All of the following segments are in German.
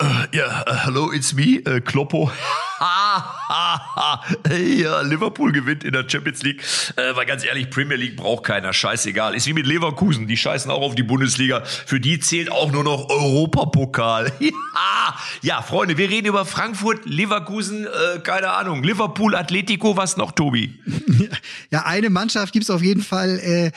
uh, yeah, uh, hello, it's me, uh, Kloppo. ja, Liverpool gewinnt in der Champions League. Äh, weil ganz ehrlich, Premier League braucht keiner. Scheißegal. Ist wie mit Leverkusen. Die scheißen auch auf die Bundesliga. Für die zählt auch nur noch Europapokal. ja, Freunde, wir reden über Frankfurt, Leverkusen, äh, keine Ahnung. Liverpool, Atletico, was noch, Tobi? Ja, eine Mannschaft gibt's auf jeden Fall. Äh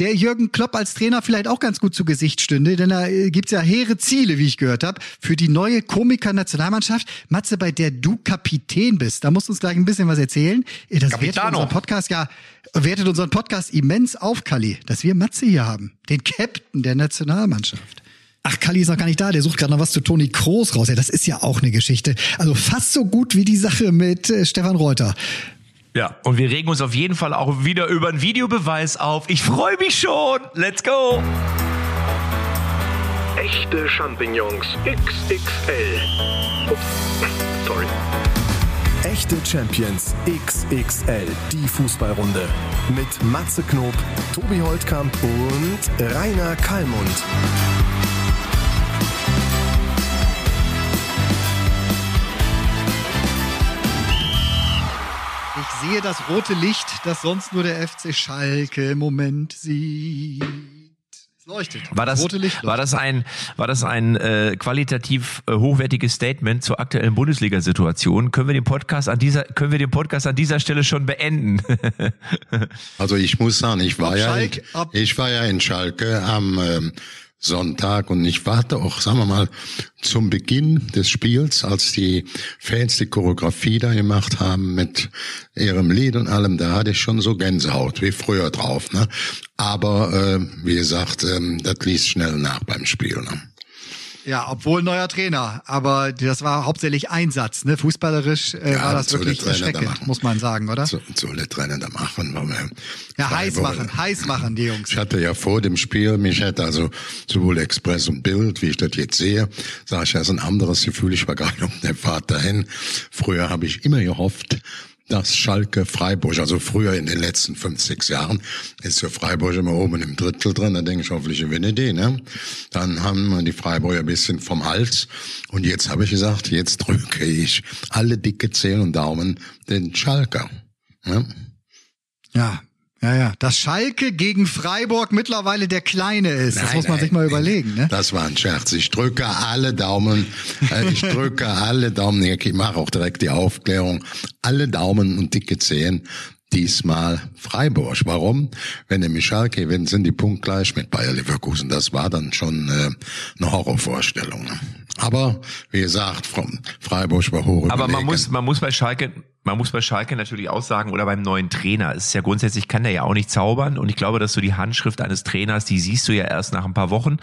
der Jürgen Klopp als Trainer vielleicht auch ganz gut zu Gesicht stünde, denn da äh, gibt's ja hehre Ziele, wie ich gehört habe, für die neue Komiker-Nationalmannschaft. Matze, bei der du Kapitän bist, da musst du uns gleich ein bisschen was erzählen. Äh, das Capitano. wertet unseren Podcast ja, wertet unseren Podcast immens auf, Kali, dass wir Matze hier haben, den Captain der Nationalmannschaft. Ach, Kalli ist noch gar nicht da. Der sucht gerade noch was zu Toni Kroos raus. Ja, das ist ja auch eine Geschichte. Also fast so gut wie die Sache mit äh, Stefan Reuter. Ja, und wir regen uns auf jeden Fall auch wieder über einen Videobeweis auf. Ich freue mich schon. Let's go. Echte Champignons XXL. Ups, sorry. Echte Champions XXL, die Fußballrunde. Mit Matze Knob, Tobi Holtkamp und Rainer Kallmund. Sehe das rote Licht, das sonst nur der FC Schalke im Moment sieht. Es leuchtet. War das, rote Licht leuchtet. war das ein, war das ein äh, qualitativ äh, hochwertiges Statement zur aktuellen Bundesliga-Situation? Können wir den Podcast an dieser, können wir den Podcast an dieser Stelle schon beenden? also ich muss sagen, ich war ja, in, ich war ja in Schalke am ähm, Sonntag und ich warte auch, sagen wir mal, zum Beginn des Spiels, als die Fans die Choreografie da gemacht haben mit ihrem Lied und allem, da hatte ich schon so Gänsehaut wie früher drauf. Ne? Aber äh, wie gesagt, ähm, das ließ schnell nach beim Spiel. Ne? Ja, obwohl neuer Trainer, aber das war hauptsächlich Einsatz, ne? Fußballerisch äh, ja, war das wirklich erschreckend, muss man sagen, oder? So, so der Trainer da machen. Ja, heiß Wochen. machen, heiß machen, die Jungs. Ich hatte ja vor dem Spiel, mich hätte also sowohl Express und Bild, wie ich das jetzt sehe, sage ich, das ist ein anderes Gefühl. Ich war gerade um der Fahrt dahin. Früher habe ich immer gehofft, dass Schalke Freiburg, also früher in den letzten fünf, sechs Jahren, ist für Freiburg immer oben im Drittel drin, da denke ich hoffentlich gewinne die, ne? Dann haben die Freiburger ein bisschen vom Hals und jetzt habe ich gesagt, jetzt drücke ich alle dicke Zehen und Daumen den Schalker. Ne? Ja, ja, ja. Dass Schalke gegen Freiburg mittlerweile der Kleine ist, nein, das muss man nein, sich mal überlegen. Ne? Das war ein Scherz. Ich drücke alle Daumen. Äh, ich drücke alle Daumen. Ich mache auch direkt die Aufklärung. Alle Daumen und dicke Zehen. Diesmal Freiburg. Warum? Wenn nämlich Schalke gewinnt, sind die punktgleich mit Bayer Leverkusen. Das war dann schon äh, eine Horrorvorstellung. Ne? Aber wie gesagt, Freiburg war hoch. Aber man muss, man muss bei Schalke, man muss bei Schalke natürlich auch sagen, oder beim neuen Trainer, es ist ja grundsätzlich, kann der ja auch nicht zaubern. Und ich glaube, dass du die Handschrift eines Trainers, die siehst du ja erst nach ein paar Wochen,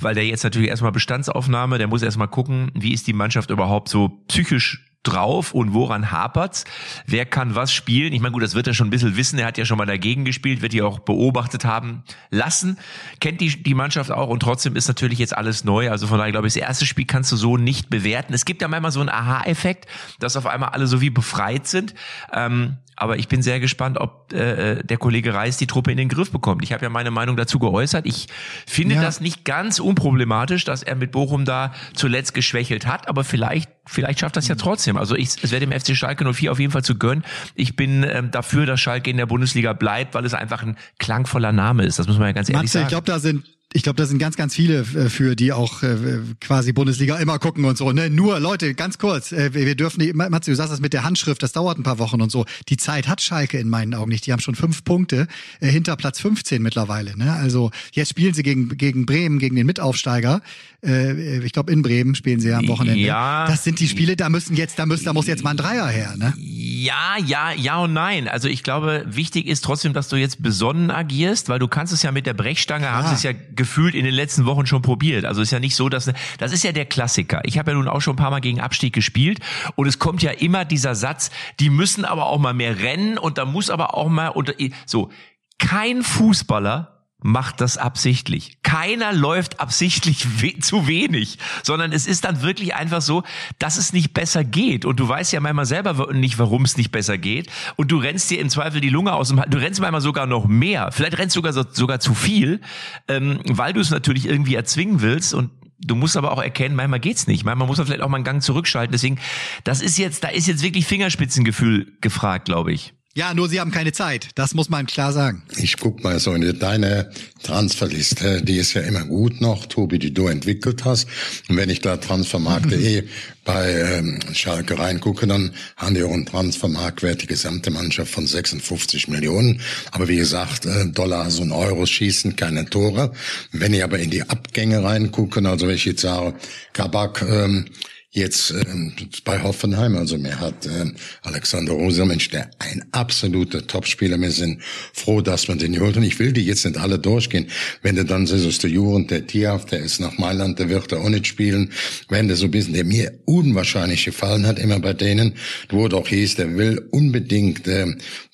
weil der jetzt natürlich erstmal Bestandsaufnahme, der muss erstmal gucken, wie ist die Mannschaft überhaupt so psychisch drauf und woran hapert's? Wer kann was spielen? Ich meine, gut, das wird er schon ein bisschen wissen. Er hat ja schon mal dagegen gespielt, wird die auch beobachtet haben lassen. Kennt die, die Mannschaft auch und trotzdem ist natürlich jetzt alles neu. Also von daher glaube ich, das erste Spiel kannst du so nicht bewerten. Es gibt ja manchmal so einen Aha-Effekt, dass auf einmal alle so wie befreit sind. Ähm, aber ich bin sehr gespannt, ob äh, äh, der Kollege Reis die Truppe in den Griff bekommt. Ich habe ja meine Meinung dazu geäußert. Ich finde ja. das nicht ganz unproblematisch, dass er mit Bochum da zuletzt geschwächelt hat, aber vielleicht, vielleicht schafft das ja trotzdem. Also ich, es wäre dem FC Schalke 04 auf jeden Fall zu gönnen. Ich bin ähm, dafür, dass Schalke in der Bundesliga bleibt, weil es einfach ein klangvoller Name ist. Das muss man ja ganz ehrlich Matze, sagen. Ich glaube, da sind ich glaube, da sind ganz, ganz viele äh, für, die auch äh, quasi Bundesliga immer gucken und so. Ne? Nur, Leute, ganz kurz, äh, wir dürfen, die, Matze, du sagst das mit der Handschrift, das dauert ein paar Wochen und so. Die Zeit hat Schalke in meinen Augen nicht. Die haben schon fünf Punkte äh, hinter Platz 15 mittlerweile. Ne? Also jetzt spielen sie gegen, gegen Bremen, gegen den Mitaufsteiger. Äh, ich glaube, in Bremen spielen sie ja am Wochenende. Ja. Das sind die Spiele, da müssen jetzt, da müssen, da muss jetzt mal ein Dreier her, ne? Ja, ja, ja und nein. Also ich glaube, wichtig ist trotzdem, dass du jetzt besonnen agierst, weil du kannst es ja mit der Brechstange, ja. haben sie es ja gefühlt in den letzten Wochen schon probiert. Also ist ja nicht so, dass das ist ja der Klassiker. Ich habe ja nun auch schon ein paar Mal gegen Abstieg gespielt und es kommt ja immer dieser Satz, die müssen aber auch mal mehr rennen und da muss aber auch mal unter so kein Fußballer macht das absichtlich. Keiner läuft absichtlich we zu wenig, sondern es ist dann wirklich einfach so, dass es nicht besser geht. Und du weißt ja manchmal selber nicht, warum es nicht besser geht. Und du rennst dir im Zweifel die Lunge aus dem. Du rennst manchmal sogar noch mehr. Vielleicht rennst du sogar, sogar zu viel, ähm, weil du es natürlich irgendwie erzwingen willst. Und Du musst aber auch erkennen, manchmal geht's nicht. Manchmal muss man vielleicht auch mal einen Gang zurückschalten. Deswegen, das ist jetzt, da ist jetzt wirklich Fingerspitzengefühl gefragt, glaube ich. Ja, nur sie haben keine Zeit. Das muss man klar sagen. Ich guck mal so in deine Transferliste. Die ist ja immer gut noch, Tobi, die du entwickelt hast. Und wenn ich da transfermarkt.de bei ähm, Schalke reingucke, dann haben die auch einen Transfermarktwert, die gesamte Mannschaft von 56 Millionen. Aber wie gesagt, äh, Dollars und Euros schießen keine Tore. Wenn ich aber in die Abgänge reingucke, also wenn ich jetzt sage, Kabak, ähm, jetzt ähm, bei Hoffenheim. Also mir hat ähm, Alexander Rosa, Mensch, der ein absoluter Topspieler. Wir sind froh, dass man den holt. Und ich will die jetzt nicht alle durchgehen. Wenn du dann siehst, der Juren, der Tiaf, der ist nach Mailand, der wird da auch nicht spielen. Wenn der so ein bisschen, der mir unwahrscheinlich gefallen hat, immer bei denen, wo doch hieß, der will unbedingt äh,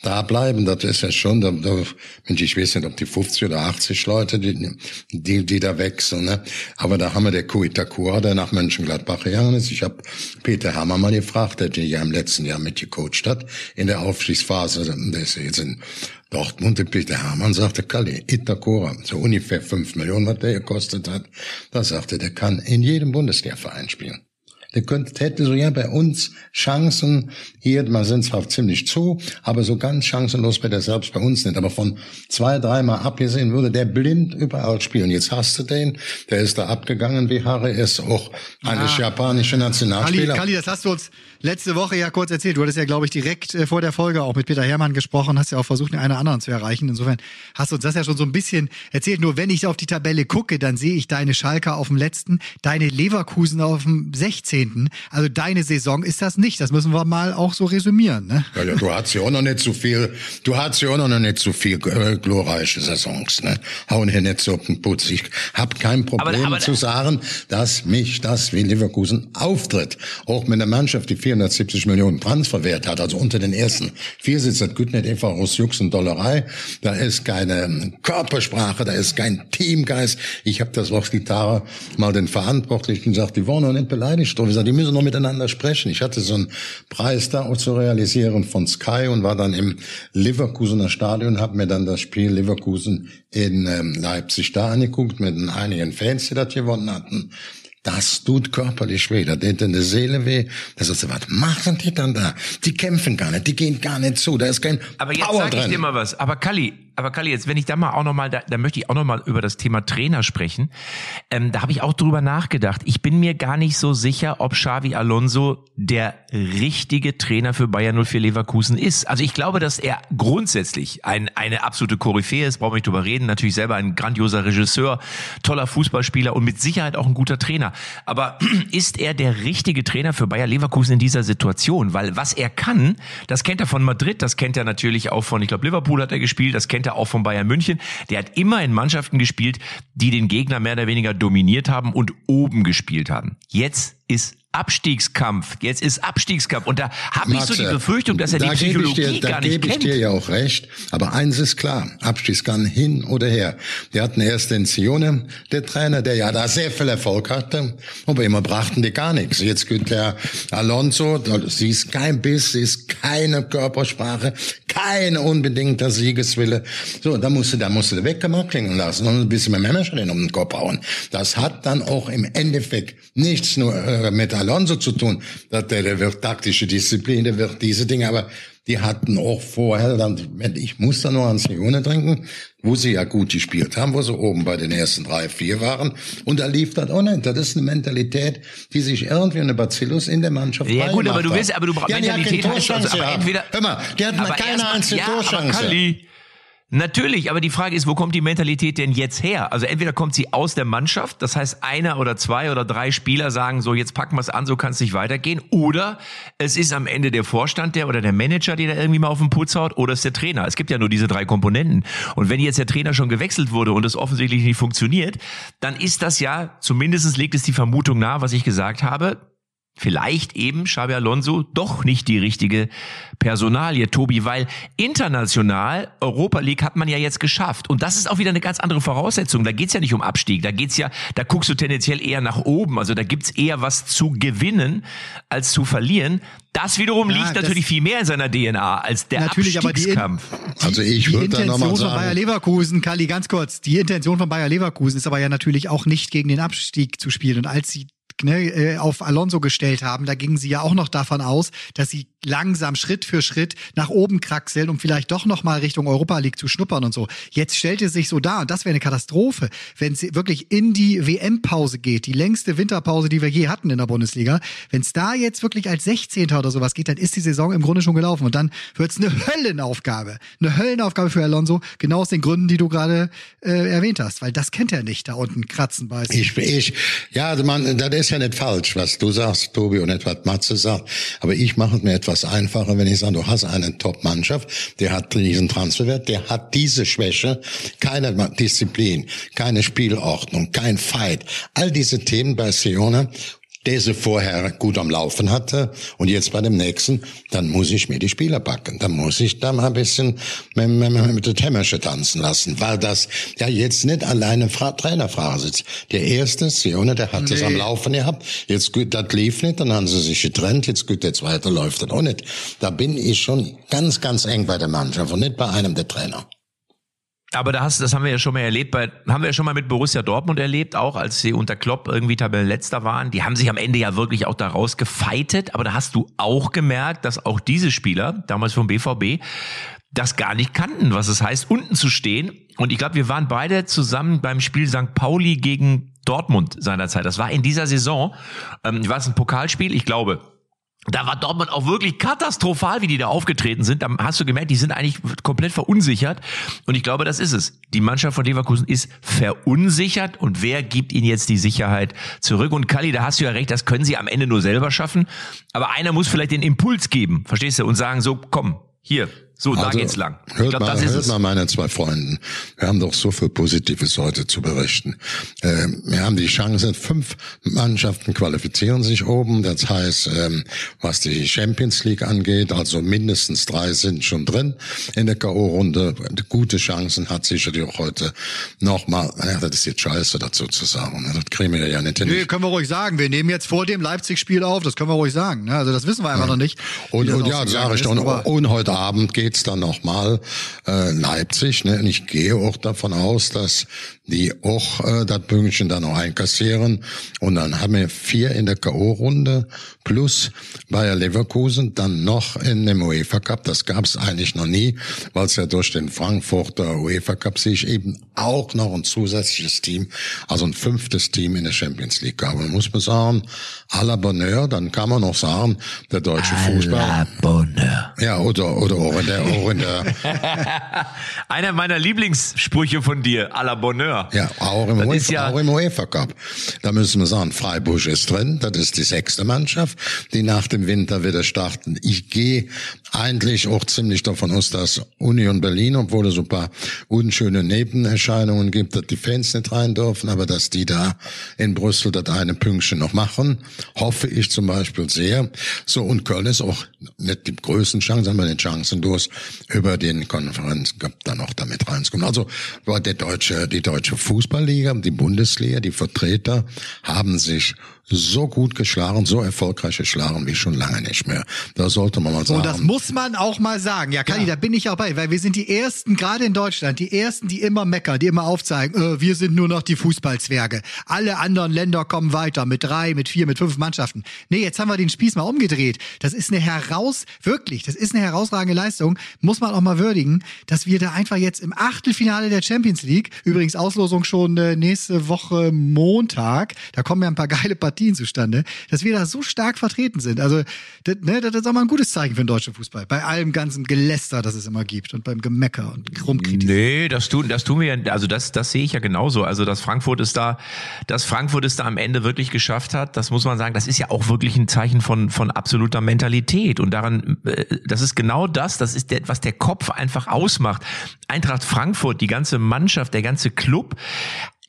da bleiben. Das ist ja schon, da, da, Mensch, ich weiß nicht, ob die 50 oder 80 Leute, die, die, die da wechseln. Ne? Aber da haben wir der Kuitakura, der nach Mönchengladbach gegangen ist ich habe Peter Hammer mal gefragt, der ja im letzten Jahr mitgecoacht hat, in der Aufstiegsphase. Der ist jetzt in Dortmund. Und Peter Hermann sagte, Kalli, Itakura, so ungefähr fünf Millionen, was der gekostet hat. Da sagte, der kann in jedem Bundesliga-Verein spielen. Der könnte, hätte so ja bei uns Chancen, hier, man sind zwar ziemlich zu, aber so ganz chancenlos bei der selbst bei uns nicht. Aber von zwei, dreimal abgesehen würde der blind überall spielen. Jetzt hast du den, der ist da abgegangen wie Harry, ist auch eigentlich ja. japanische Nationalspieler. Kali, Kali, das hast du uns letzte Woche ja kurz erzählt. Du hattest ja, glaube ich, direkt äh, vor der Folge auch mit Peter Hermann gesprochen, hast ja auch versucht, den einen oder anderen zu erreichen. Insofern hast du uns das ja schon so ein bisschen erzählt. Nur wenn ich auf die Tabelle gucke, dann sehe ich deine Schalker auf dem letzten, deine Leverkusen auf dem 16. Also deine Saison ist das nicht. Das müssen wir mal auch so resümieren. Ne? Ja, ja, du hast ja auch noch nicht so viel, du hast ja auch noch nicht so viel äh, glorreiche Saisons. Ne? Hauen hier nicht so auf den Putz. Ich habe kein Problem aber, aber, zu sagen, dass mich das wie Leverkusen auftritt. Auch mit einer Mannschaft, die 470 Millionen Transferwert hat, also unter den ersten vier sitzt das gut nicht einfach aus Jux und Dollerei. Da ist keine Körpersprache, da ist kein Teamgeist. Ich habe das auf Gitarre mal den Verantwortlichen gesagt, die waren noch nicht beleidigt. Ich sage, die müssen noch miteinander sprechen. Ich hatte so einen Preis da auch zu realisieren von Sky und war dann im Leverkusener Stadion, habe mir dann das Spiel Leverkusen in ähm, Leipzig da angeguckt mit einigen Fans, die das gewonnen hatten. Das tut körperlich weh, da tut in der Seele weh. Das ist, was machen die dann da? Die kämpfen gar nicht, die gehen gar nicht zu, da ist kein Aber jetzt Power sag ich drin. dir mal was. Aber Kalli, aber Kalli, jetzt wenn ich da mal auch noch mal, da, da möchte ich auch noch mal über das Thema Trainer sprechen. Ähm, da habe ich auch drüber nachgedacht. Ich bin mir gar nicht so sicher, ob Xavi Alonso der richtige Trainer für Bayern 04 Leverkusen ist. Also ich glaube, dass er grundsätzlich ein, eine absolute Koryphäe ist, brauchen wir nicht drüber reden. Natürlich selber ein grandioser Regisseur, toller Fußballspieler und mit Sicherheit auch ein guter Trainer. Aber ist er der richtige Trainer für Bayer Leverkusen in dieser Situation? Weil was er kann, das kennt er von Madrid, das kennt er natürlich auch von, ich glaube, Liverpool hat er gespielt, das kennt er auch von Bayern München. Der hat immer in Mannschaften gespielt, die den Gegner mehr oder weniger dominiert haben und oben gespielt haben. Jetzt ist Abstiegskampf. Jetzt ist Abstiegskampf. Und da habe ich so die Befürchtung, dass er die Psychologie dir, gar nicht kennt. Da gebe ich dir ja auch recht. Aber eins ist klar. Abstiegskampf hin oder her. Wir hatten erst den Sione, der Trainer, der ja da sehr viel Erfolg hatte. Aber immer brachten die gar nichts. Jetzt geht der Alonso, sie ist kein Biss, sie ist keine Körpersprache, kein unbedingter Siegeswille. So, da musste, da musste der weggemacht klingen lassen und ein bisschen mit Männerschreien um den Kopf hauen. Das hat dann auch im Endeffekt nichts nur äh, mit Alonso zu tun. Der, der wird taktische Disziplin, der wird diese Dinge, aber die hatten auch vorher, dann, ich muss da nur an Sione trinken, wo sie ja gut gespielt haben, wo sie oben bei den ersten drei, vier waren. Und da lief das auch nicht. Das ist eine Mentalität, die sich irgendwie eine Bacillus in der Mannschaft Ja gut, aber du willst, aber du brauchst ja, Mentalität heißt also, aber entweder. Hör mal, die hatten keine einzige ja, Torchance. Natürlich, aber die Frage ist, wo kommt die Mentalität denn jetzt her? Also entweder kommt sie aus der Mannschaft, das heißt einer oder zwei oder drei Spieler sagen so, jetzt packen wir es an, so kann es nicht weitergehen, oder es ist am Ende der Vorstand der oder der Manager, der da irgendwie mal auf den Putz haut, oder es ist der Trainer. Es gibt ja nur diese drei Komponenten. Und wenn jetzt der Trainer schon gewechselt wurde und es offensichtlich nicht funktioniert, dann ist das ja, zumindest legt es die Vermutung nahe, was ich gesagt habe, vielleicht eben Xabi Alonso doch nicht die richtige Personalie, Tobi, weil international Europa League hat man ja jetzt geschafft. Und das ist auch wieder eine ganz andere Voraussetzung. Da geht's ja nicht um Abstieg. Da geht's ja, da guckst du tendenziell eher nach oben. Also da gibt's eher was zu gewinnen als zu verlieren. Das wiederum ja, liegt natürlich viel mehr in seiner DNA als der natürlich, Abstiegskampf. Aber die, also ich würde da nochmal sagen. von Bayer Leverkusen, Kali, ganz kurz. Die Intention von Bayer Leverkusen ist aber ja natürlich auch nicht gegen den Abstieg zu spielen. Und als sie ne, äh, auf Alonso gestellt haben, da gingen sie ja auch noch davon aus, dass sie langsam Schritt für Schritt nach oben kraxeln, um vielleicht doch noch mal Richtung Europa League zu schnuppern und so. Jetzt stellt es sich so dar und das wäre eine Katastrophe, wenn es wirklich in die WM-Pause geht, die längste Winterpause, die wir je hatten in der Bundesliga. Wenn es da jetzt wirklich als 16. oder sowas geht, dann ist die Saison im Grunde schon gelaufen und dann wird es eine Höllenaufgabe, eine Höllenaufgabe für Alonso, genau aus den Gründen, die du gerade äh, erwähnt hast, weil das kennt er nicht, da unten kratzen beißen. Ich, ich, ja, man, das ist ja nicht falsch, was du sagst, Tobi, und etwas Matze sagt, aber ich mache es mir etwas etwas einfacher, wenn ich sage, du hast eine Top-Mannschaft, der hat diesen Transferwert, der hat diese Schwäche, keine Disziplin, keine Spielordnung, kein Fight. All diese Themen bei Sione der sie vorher gut am Laufen hatte und jetzt bei dem nächsten, dann muss ich mir die Spieler backen. Dann muss ich da mal ein bisschen mit, mit, mit der Tämmersche tanzen lassen, weil das ja jetzt nicht alleine Fra Trainerfrage sitzt. Der erste, Sione, der hat nee. das am Laufen gehabt. Jetzt gut, das lief nicht, dann haben sie sich getrennt. Jetzt gut, der zweite läuft das auch nicht. Da bin ich schon ganz, ganz eng bei der Mannschaft und nicht bei einem der Trainer. Aber da hast, das haben wir ja schon mal erlebt, bei, haben wir ja schon mal mit Borussia Dortmund erlebt, auch als sie unter Klopp irgendwie Tabellenletzter waren. Die haben sich am Ende ja wirklich auch daraus gefeitet, aber da hast du auch gemerkt, dass auch diese Spieler, damals vom BVB, das gar nicht kannten, was es heißt, unten zu stehen. Und ich glaube, wir waren beide zusammen beim Spiel St. Pauli gegen Dortmund seinerzeit. Das war in dieser Saison, ähm, war es ein Pokalspiel, ich glaube, da war Dortmund auch wirklich katastrophal, wie die da aufgetreten sind. Da hast du gemerkt, die sind eigentlich komplett verunsichert. Und ich glaube, das ist es. Die Mannschaft von Leverkusen ist verunsichert. Und wer gibt ihnen jetzt die Sicherheit zurück? Und Kali, da hast du ja recht, das können sie am Ende nur selber schaffen. Aber einer muss vielleicht den Impuls geben, verstehst du? Und sagen so, komm, hier, so, also, da geht's lang. Hört, ich glaub, mal, hört mal meine zwei Freunden. Wir haben doch so viel Positives heute zu berichten. Äh, wir haben die Chance, fünf Mannschaften qualifizieren sich oben. Das heißt, ähm, was die Champions League angeht, also mindestens drei sind schon drin in der K.O.-Runde. Gute Chancen hat sicherlich auch heute nochmal, ja, das ist jetzt scheiße dazu zu sagen. Das kriegen wir ja nicht hin. Nee, können wir ruhig sagen. Wir nehmen jetzt vor dem Leipzig-Spiel auf. Das können wir ruhig sagen. Ne? Also das wissen wir einfach ja. noch nicht. Und, und ja, sage ich doch. Und, und heute Abend geht geht's dann nochmal äh, Leipzig. Ne? Und ich gehe auch davon aus, dass die auch äh, das Pünktchen dann noch einkassieren. Und dann haben wir vier in der K.O.-Runde plus Bayer Leverkusen dann noch in dem UEFA Cup. Das gab es eigentlich noch nie, weil es ja durch den Frankfurter UEFA Cup sich eben auch noch ein zusätzliches Team, also ein fünftes Team in der Champions League gab. Und muss man sagen, à la Bonheur, dann kann man noch sagen, der deutsche à Fußball. La Bonheur. Ja, oder, oder auch in der, auch in der Einer meiner Lieblingssprüche von dir, à la Bonheur. Ja, auch im, UEFA, ja auch im UEFA Cup. Da müssen wir sagen, Freiburg ist drin. Das ist die sechste Mannschaft, die nach dem Winter wieder starten. Ich gehe eigentlich auch ziemlich davon aus, dass Union Berlin, obwohl es so ein paar unschöne Nebenerscheinungen gibt, dass die Fans nicht rein dürfen, aber dass die da in Brüssel das eine Pünktchen noch machen, hoffe ich zum Beispiel sehr. So, und Köln ist auch nicht die größten Chancen, aber die Chancen durch über den Konferenz dann noch damit reinzukommen. Also, der deutsche, die deutsche deutsche Fußballliga, die Bundesliga, die Vertreter haben sich so gut geschlagen, so erfolgreich geschlagen wie schon lange nicht mehr. Da sollte man mal sagen. Und das muss man auch mal sagen. Ja, Kali, ja. da bin ich auch bei, weil wir sind die Ersten, gerade in Deutschland, die Ersten, die immer meckern, die immer aufzeigen, äh, wir sind nur noch die Fußballzwerge. Alle anderen Länder kommen weiter mit drei, mit vier, mit fünf Mannschaften. Nee, jetzt haben wir den Spieß mal umgedreht. Das ist eine heraus, wirklich, das ist eine herausragende Leistung. Muss man auch mal würdigen, dass wir da einfach jetzt im Achtelfinale der Champions League, übrigens Auslosung schon äh, nächste Woche Montag, da kommen ja ein paar geile Partien Partien zustande, dass wir da so stark vertreten sind. Also, das, ne, das ist auch mal ein gutes Zeichen für den deutschen Fußball. Bei allem ganzen Geläster, das es immer gibt und beim Gemecker und Rumkritisieren. Nee, das tun, das tun wir ja, also das, das sehe ich ja genauso. Also, dass Frankfurt es da, dass Frankfurt es da am Ende wirklich geschafft hat, das muss man sagen, das ist ja auch wirklich ein Zeichen von, von absoluter Mentalität. Und daran, äh, das ist genau das, das ist der, was der Kopf einfach ausmacht. Eintracht Frankfurt, die ganze Mannschaft, der ganze Club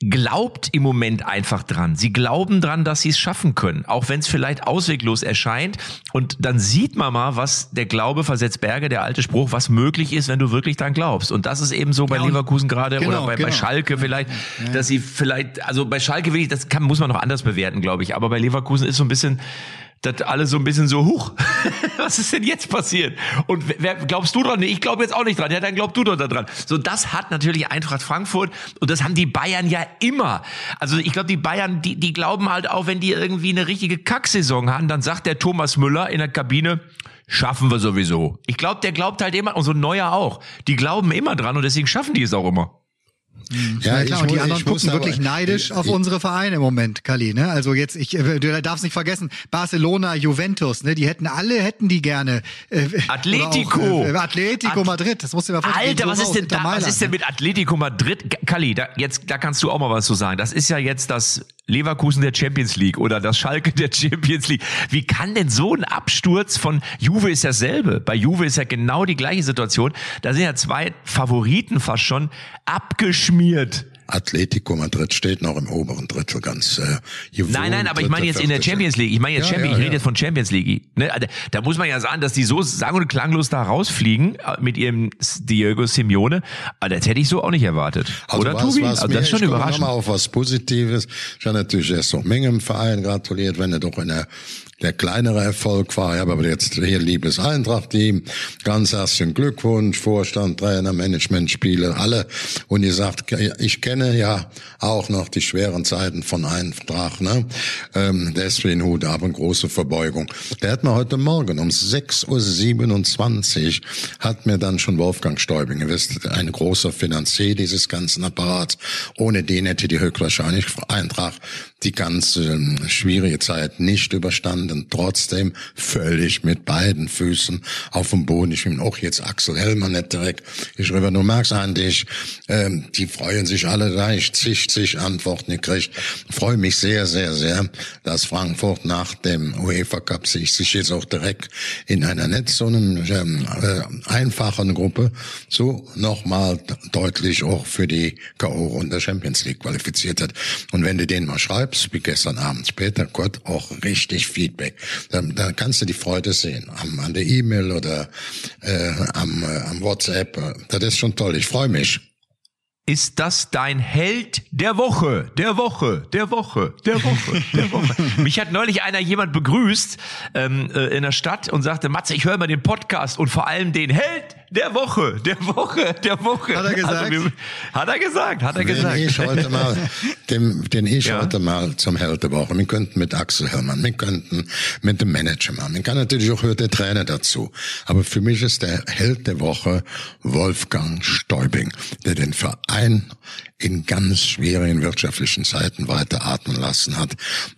glaubt im Moment einfach dran. Sie glauben dran, dass sie es schaffen können, auch wenn es vielleicht ausweglos erscheint. Und dann sieht man mal, was der Glaube versetzt Berge, der alte Spruch, was möglich ist, wenn du wirklich dran glaubst. Und das ist eben so bei Ja, Leverkusen gerade genau, oder bei, bei genau. Schalke vielleicht, dass sie vielleicht, also bei Schalke will ich, das kann, muss man noch anders bewerten, glaube ich. Aber bei Leverkusen ist so ein bisschen, das alles so ein bisschen so, huch, was ist denn jetzt passiert? Und wer, glaubst du dran? Nee, ich glaube jetzt auch nicht dran. Ja, dann glaub du doch da dran. So, das hat natürlich Eintracht Frankfurt und das haben die Bayern ja immer. Also ich glaube, die Bayern, die, die glauben halt auch, wenn die irgendwie eine richtige Kacksaison haben, dann sagt der Thomas Müller in der Kabine, schaffen wir sowieso. Ich glaube, der glaubt halt immer, und so ein Neuer auch. Die glauben immer dran und deswegen schaffen die es auch immer. Ja, klar, und die mu- anderen ich muss gucken aber- wirklich neidisch auf ich- unsere Vereine im Moment, Kali. Ne? Also jetzt, ich äh, du darfst nicht vergessen, Barcelona, Juventus, ne? Die hätten alle hätten die gerne. Äh, Atletico. Auch, äh, Atletico At- Madrid, das musst du dir mal vorstellen. Alter, was ist denn da? Was ist denn ne? mit Atletico Madrid? K- Kalli, da, jetzt, da kannst du auch mal was zu sagen. Das ist ja jetzt das Leverkusen der Champions League oder das Schalke der Champions League. Wie kann denn so ein Absturz von Juve ist dasselbe? Bei Juve ist ja genau die gleiche Situation. Da sind ja zwei Favoriten fast schon abgeschmiert. Atletico Madrid steht noch im oberen Drittel ganz. Äh, gewohnt, Nein, nein, aber ich meine jetzt in der Champions League. Ich meine jetzt Ja, Champions, ja, ich rede ja. jetzt von Champions League. Ne? Also, Da muss man ja sagen, dass die so sang- und klanglos da rausfliegen äh, mit ihrem Diego Simeone. Aber das hätte ich so auch nicht erwartet. Also Oder Tobi? Also das ist schon ich überraschend. nochmal auf was Positives. Ich habe natürlich erst noch Menge im Verein gratuliert, wenn er doch in der, der kleinere Erfolg war. Ich habe aber jetzt hier liebes Eintracht-Team. Ganz herzlichen Glückwunsch, Vorstand, Trainer, Management, Spieler, alle. Und ihr sagt, ich kenne ja auch noch die schweren Zeiten von Eintracht. Ne? Ähm, deswegen Hut ab und große Verbeugung. Der hat mir heute Morgen um 6.27 Uhr hat mir dann schon Wolfgang Stäubing, wisst, ein großer Finanzier dieses ganzen Apparats. Ohne den hätte die höchstwahrscheinlich Eintracht die ganze ähm, schwierige Zeit nicht überstanden. Trotzdem völlig mit beiden Füßen auf dem Boden. Ich bin auch jetzt Axel Hellmann nicht direkt. Ich schreibe nur Max an dich. Ähm, die freuen sich alle da. Ich zig, zig Antworten gekriegt. Freue mich sehr, sehr, sehr, dass Frankfurt nach dem UEFA Cup sich, sich jetzt auch direkt in einer nicht so einem, ähm, äh, einfachen Gruppe so nochmal deutlich auch für die K.O.-Runde Champions League qualifiziert hat. Und wenn du den mal schreibst, wie gestern Abend später, Gott, auch richtig Feedback. Da, da kannst du die Freude sehen. Am, an der E-Mail oder äh, am, äh, am WhatsApp. Das ist schon toll. Ich freue mich. Ist das dein Held der Woche? Der Woche, der Woche, der Woche, der Woche. Mich hat neulich einer jemand begrüßt ähm, äh, in der Stadt und sagte, Matze, ich höre mal den Podcast und vor allem den Held der Woche, der Woche, der Woche. Hat er gesagt? Also wir, hat er gesagt, hat er Den gesagt. ich heute mal, den, den ich Ja. heute mal zum Held der Woche. Wir könnten mit Axel Hellmann, wir könnten mit dem Manager machen. Man kann natürlich auch der Trainer dazu. Aber für mich ist der Held der Woche Wolfgang Stäubing, der den Verein in ganz schwierigen wirtschaftlichen Zeiten weiter atmen lassen hat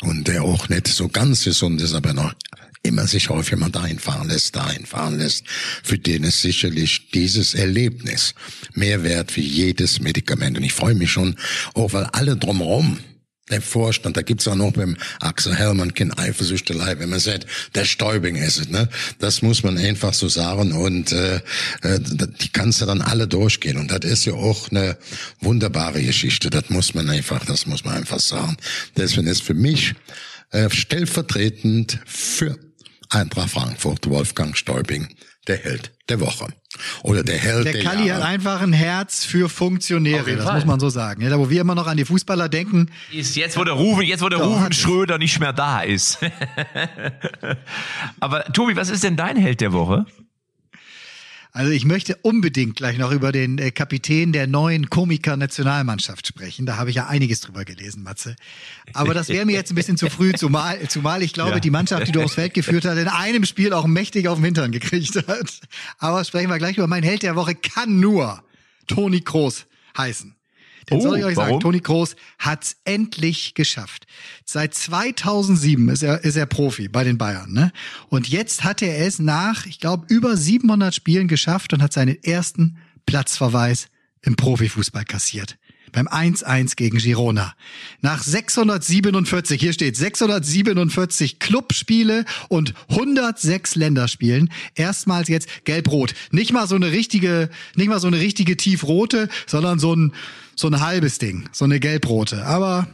und der auch nicht so ganz gesund ist, aber noch immer sich häufig mal dahin fahren lässt, dahin fahren lässt, für den ist sicherlich dieses Erlebnis mehr wert wie jedes Medikament. Und ich freue mich schon, auch weil alle drumherum, der Vorstand, da gibt's auch noch beim Axel Hellmann kein Eifersüchtelei, wenn man sagt, der Stäubing ist es, ne? Das muss man einfach so sagen und äh, äh, die kannst du dann alle durchgehen und das ist ja auch eine wunderbare Geschichte, das muss man einfach, das muss man einfach sagen. Deswegen ist für mich äh, stellvertretend für Eintracht Frankfurt Wolfgang Stäubing der Held der Woche oder der Held der, Der Kalli hat Jahre. einfach ein Herz für Funktionäre, das Fall. muss man so sagen. Ja, da wo wir immer noch an die Fußballer denken, Ist jetzt, wo der Rufen, jetzt, wo der Rufen hat. Schröder nicht mehr da ist. Aber Tobi, was ist denn dein Held der Woche? Also ich möchte unbedingt gleich noch über den äh, Kapitän der neuen Komiker-Nationalmannschaft sprechen. Da habe ich ja einiges drüber gelesen, Matze. Aber das wäre mir jetzt ein bisschen zu früh, zumal, zumal ich glaube, Ja. die Mannschaft, die du aufs Feld geführt hast, in einem Spiel auch mächtig auf den Hintern gekriegt hat. Aber sprechen wir gleich über. Mein Held der Woche kann nur Toni Kroos heißen. Denn Oh, soll ich euch sagen, warum? Toni Kroos hat's endlich geschafft. Seit 2007 ist er, ist er Profi bei den Bayern, ne? Und jetzt hat er es nach, ich glaube, über 700 Spielen geschafft und hat seinen ersten Platzverweis im Profifußball kassiert. Beim 1-1 gegen Girona. Nach 647, hier steht 647 Clubspiele und 106 Länderspielen. Erstmals jetzt gelb-rot. Nicht mal so eine richtige, nicht mal so eine richtige tiefrote, sondern so ein, so ein halbes Ding, so eine gelb-rote. Aber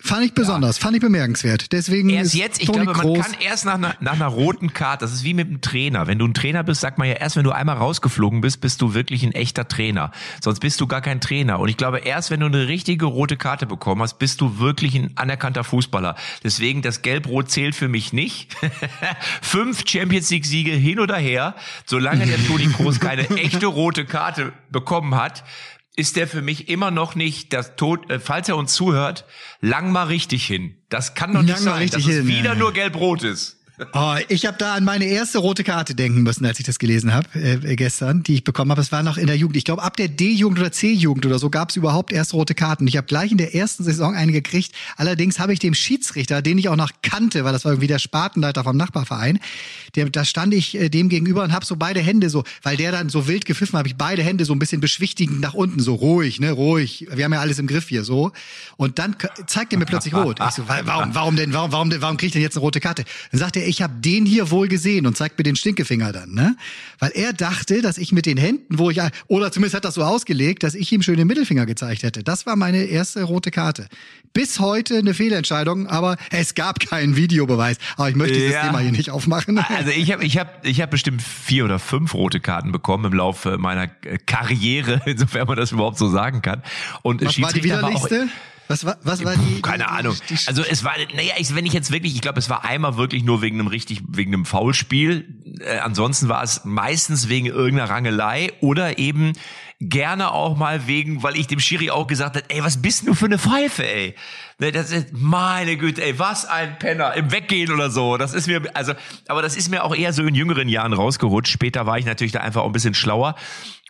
Fand ich besonders, ja. fand ich bemerkenswert. Deswegen erst jetzt, ich Toni glaube, man kann erst nach einer, nach einer roten Karte, das ist wie mit einem Trainer. Wenn du ein Trainer bist, sagt man ja erst, wenn du einmal rausgeflogen bist, bist du wirklich ein echter Trainer. Sonst bist du gar kein Trainer. Und ich glaube, erst wenn du eine richtige rote Karte bekommen hast, bist du wirklich ein anerkannter Fußballer. Deswegen, das Gelb-Rot zählt für mich nicht. Fünf Champions League-Siege hin oder her. Solange der Toni Kroos keine echte rote Karte bekommen hat, ist der für mich immer noch nicht das Tod, äh, falls er uns zuhört, lang mal richtig hin. Das kann doch nicht lang sein, dass es wieder ja. nur gelb-rot ist. Oh, ich habe da an meine erste rote Karte denken müssen, als ich das gelesen habe äh, gestern, die ich bekommen habe. Es war noch in der Jugend. Ich glaube, ab der D-Jugend oder C-Jugend oder so gab es überhaupt erst rote Karten. Ich habe gleich in der ersten Saison eine gekriegt. Allerdings habe ich dem Schiedsrichter, den ich auch noch kannte, weil das war irgendwie der Spatenleiter vom Nachbarverein, der, da stand ich äh, dem gegenüber und habe so beide Hände so, weil der dann so wild gepfiffen, habe ich beide Hände so ein bisschen beschwichtigend nach unten, so ruhig, ne, ruhig. Wir haben ja alles im Griff hier, so. Und dann zeigt er mir plötzlich rot. Ich so, warum, warum denn, warum, warum, warum kriege ich denn jetzt eine rote Karte? Dann sagt er, ich habe den hier wohl gesehen und zeigt mir den Stinkefinger dann, ne? Weil er dachte, dass ich mit den Händen, wo ich, oder zumindest hat das so ausgelegt, dass ich ihm schön den Mittelfinger gezeigt hätte. Das war meine erste rote Karte. Bis heute eine Fehlentscheidung, aber es gab keinen Videobeweis. Aber ich möchte dieses ja. Thema hier nicht aufmachen. Also ich habe ich hab, ich hab bestimmt vier oder fünf rote Karten bekommen im Laufe meiner Karriere, insofern man das überhaupt so sagen kann. Und Was war die widerlichste? War was war, was war die? Keine die, Ahnung. Die, also es war, naja, ich, wenn ich jetzt wirklich, ich glaube, es war einmal wirklich nur wegen einem richtig, wegen einem Foulspiel. Äh, ansonsten war es meistens wegen irgendeiner Rangelei oder eben gerne auch mal wegen, weil ich dem Schiri auch gesagt habe, ey, was bist du für eine Pfeife, ey? Ne, das ist, meine Güte, ey, was ein Penner im Weggehen oder so. Das ist mir, also, aber das ist mir auch eher so in jüngeren Jahren rausgerutscht. Später war ich natürlich da einfach auch ein bisschen schlauer.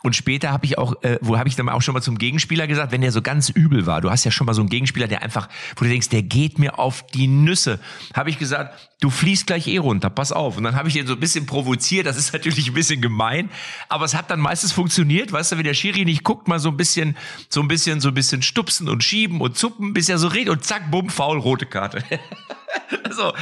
Und später habe ich auch, äh, wo habe ich dann auch schon mal zum Gegenspieler gesagt, wenn der so ganz übel war, du hast ja schon mal so einen Gegenspieler, der einfach, wo du denkst, der geht mir auf die Nüsse, habe ich gesagt, du fließt gleich eh runter, pass auf. Und dann habe ich den so ein bisschen provoziert, das ist natürlich ein bisschen gemein, aber es hat dann meistens funktioniert, weißt du, wenn der Schiri nicht guckt, mal so ein bisschen, so ein bisschen, so ein bisschen stupsen und schieben und zuppen, bis er so redet und zack, bumm, faul, rote Karte. so.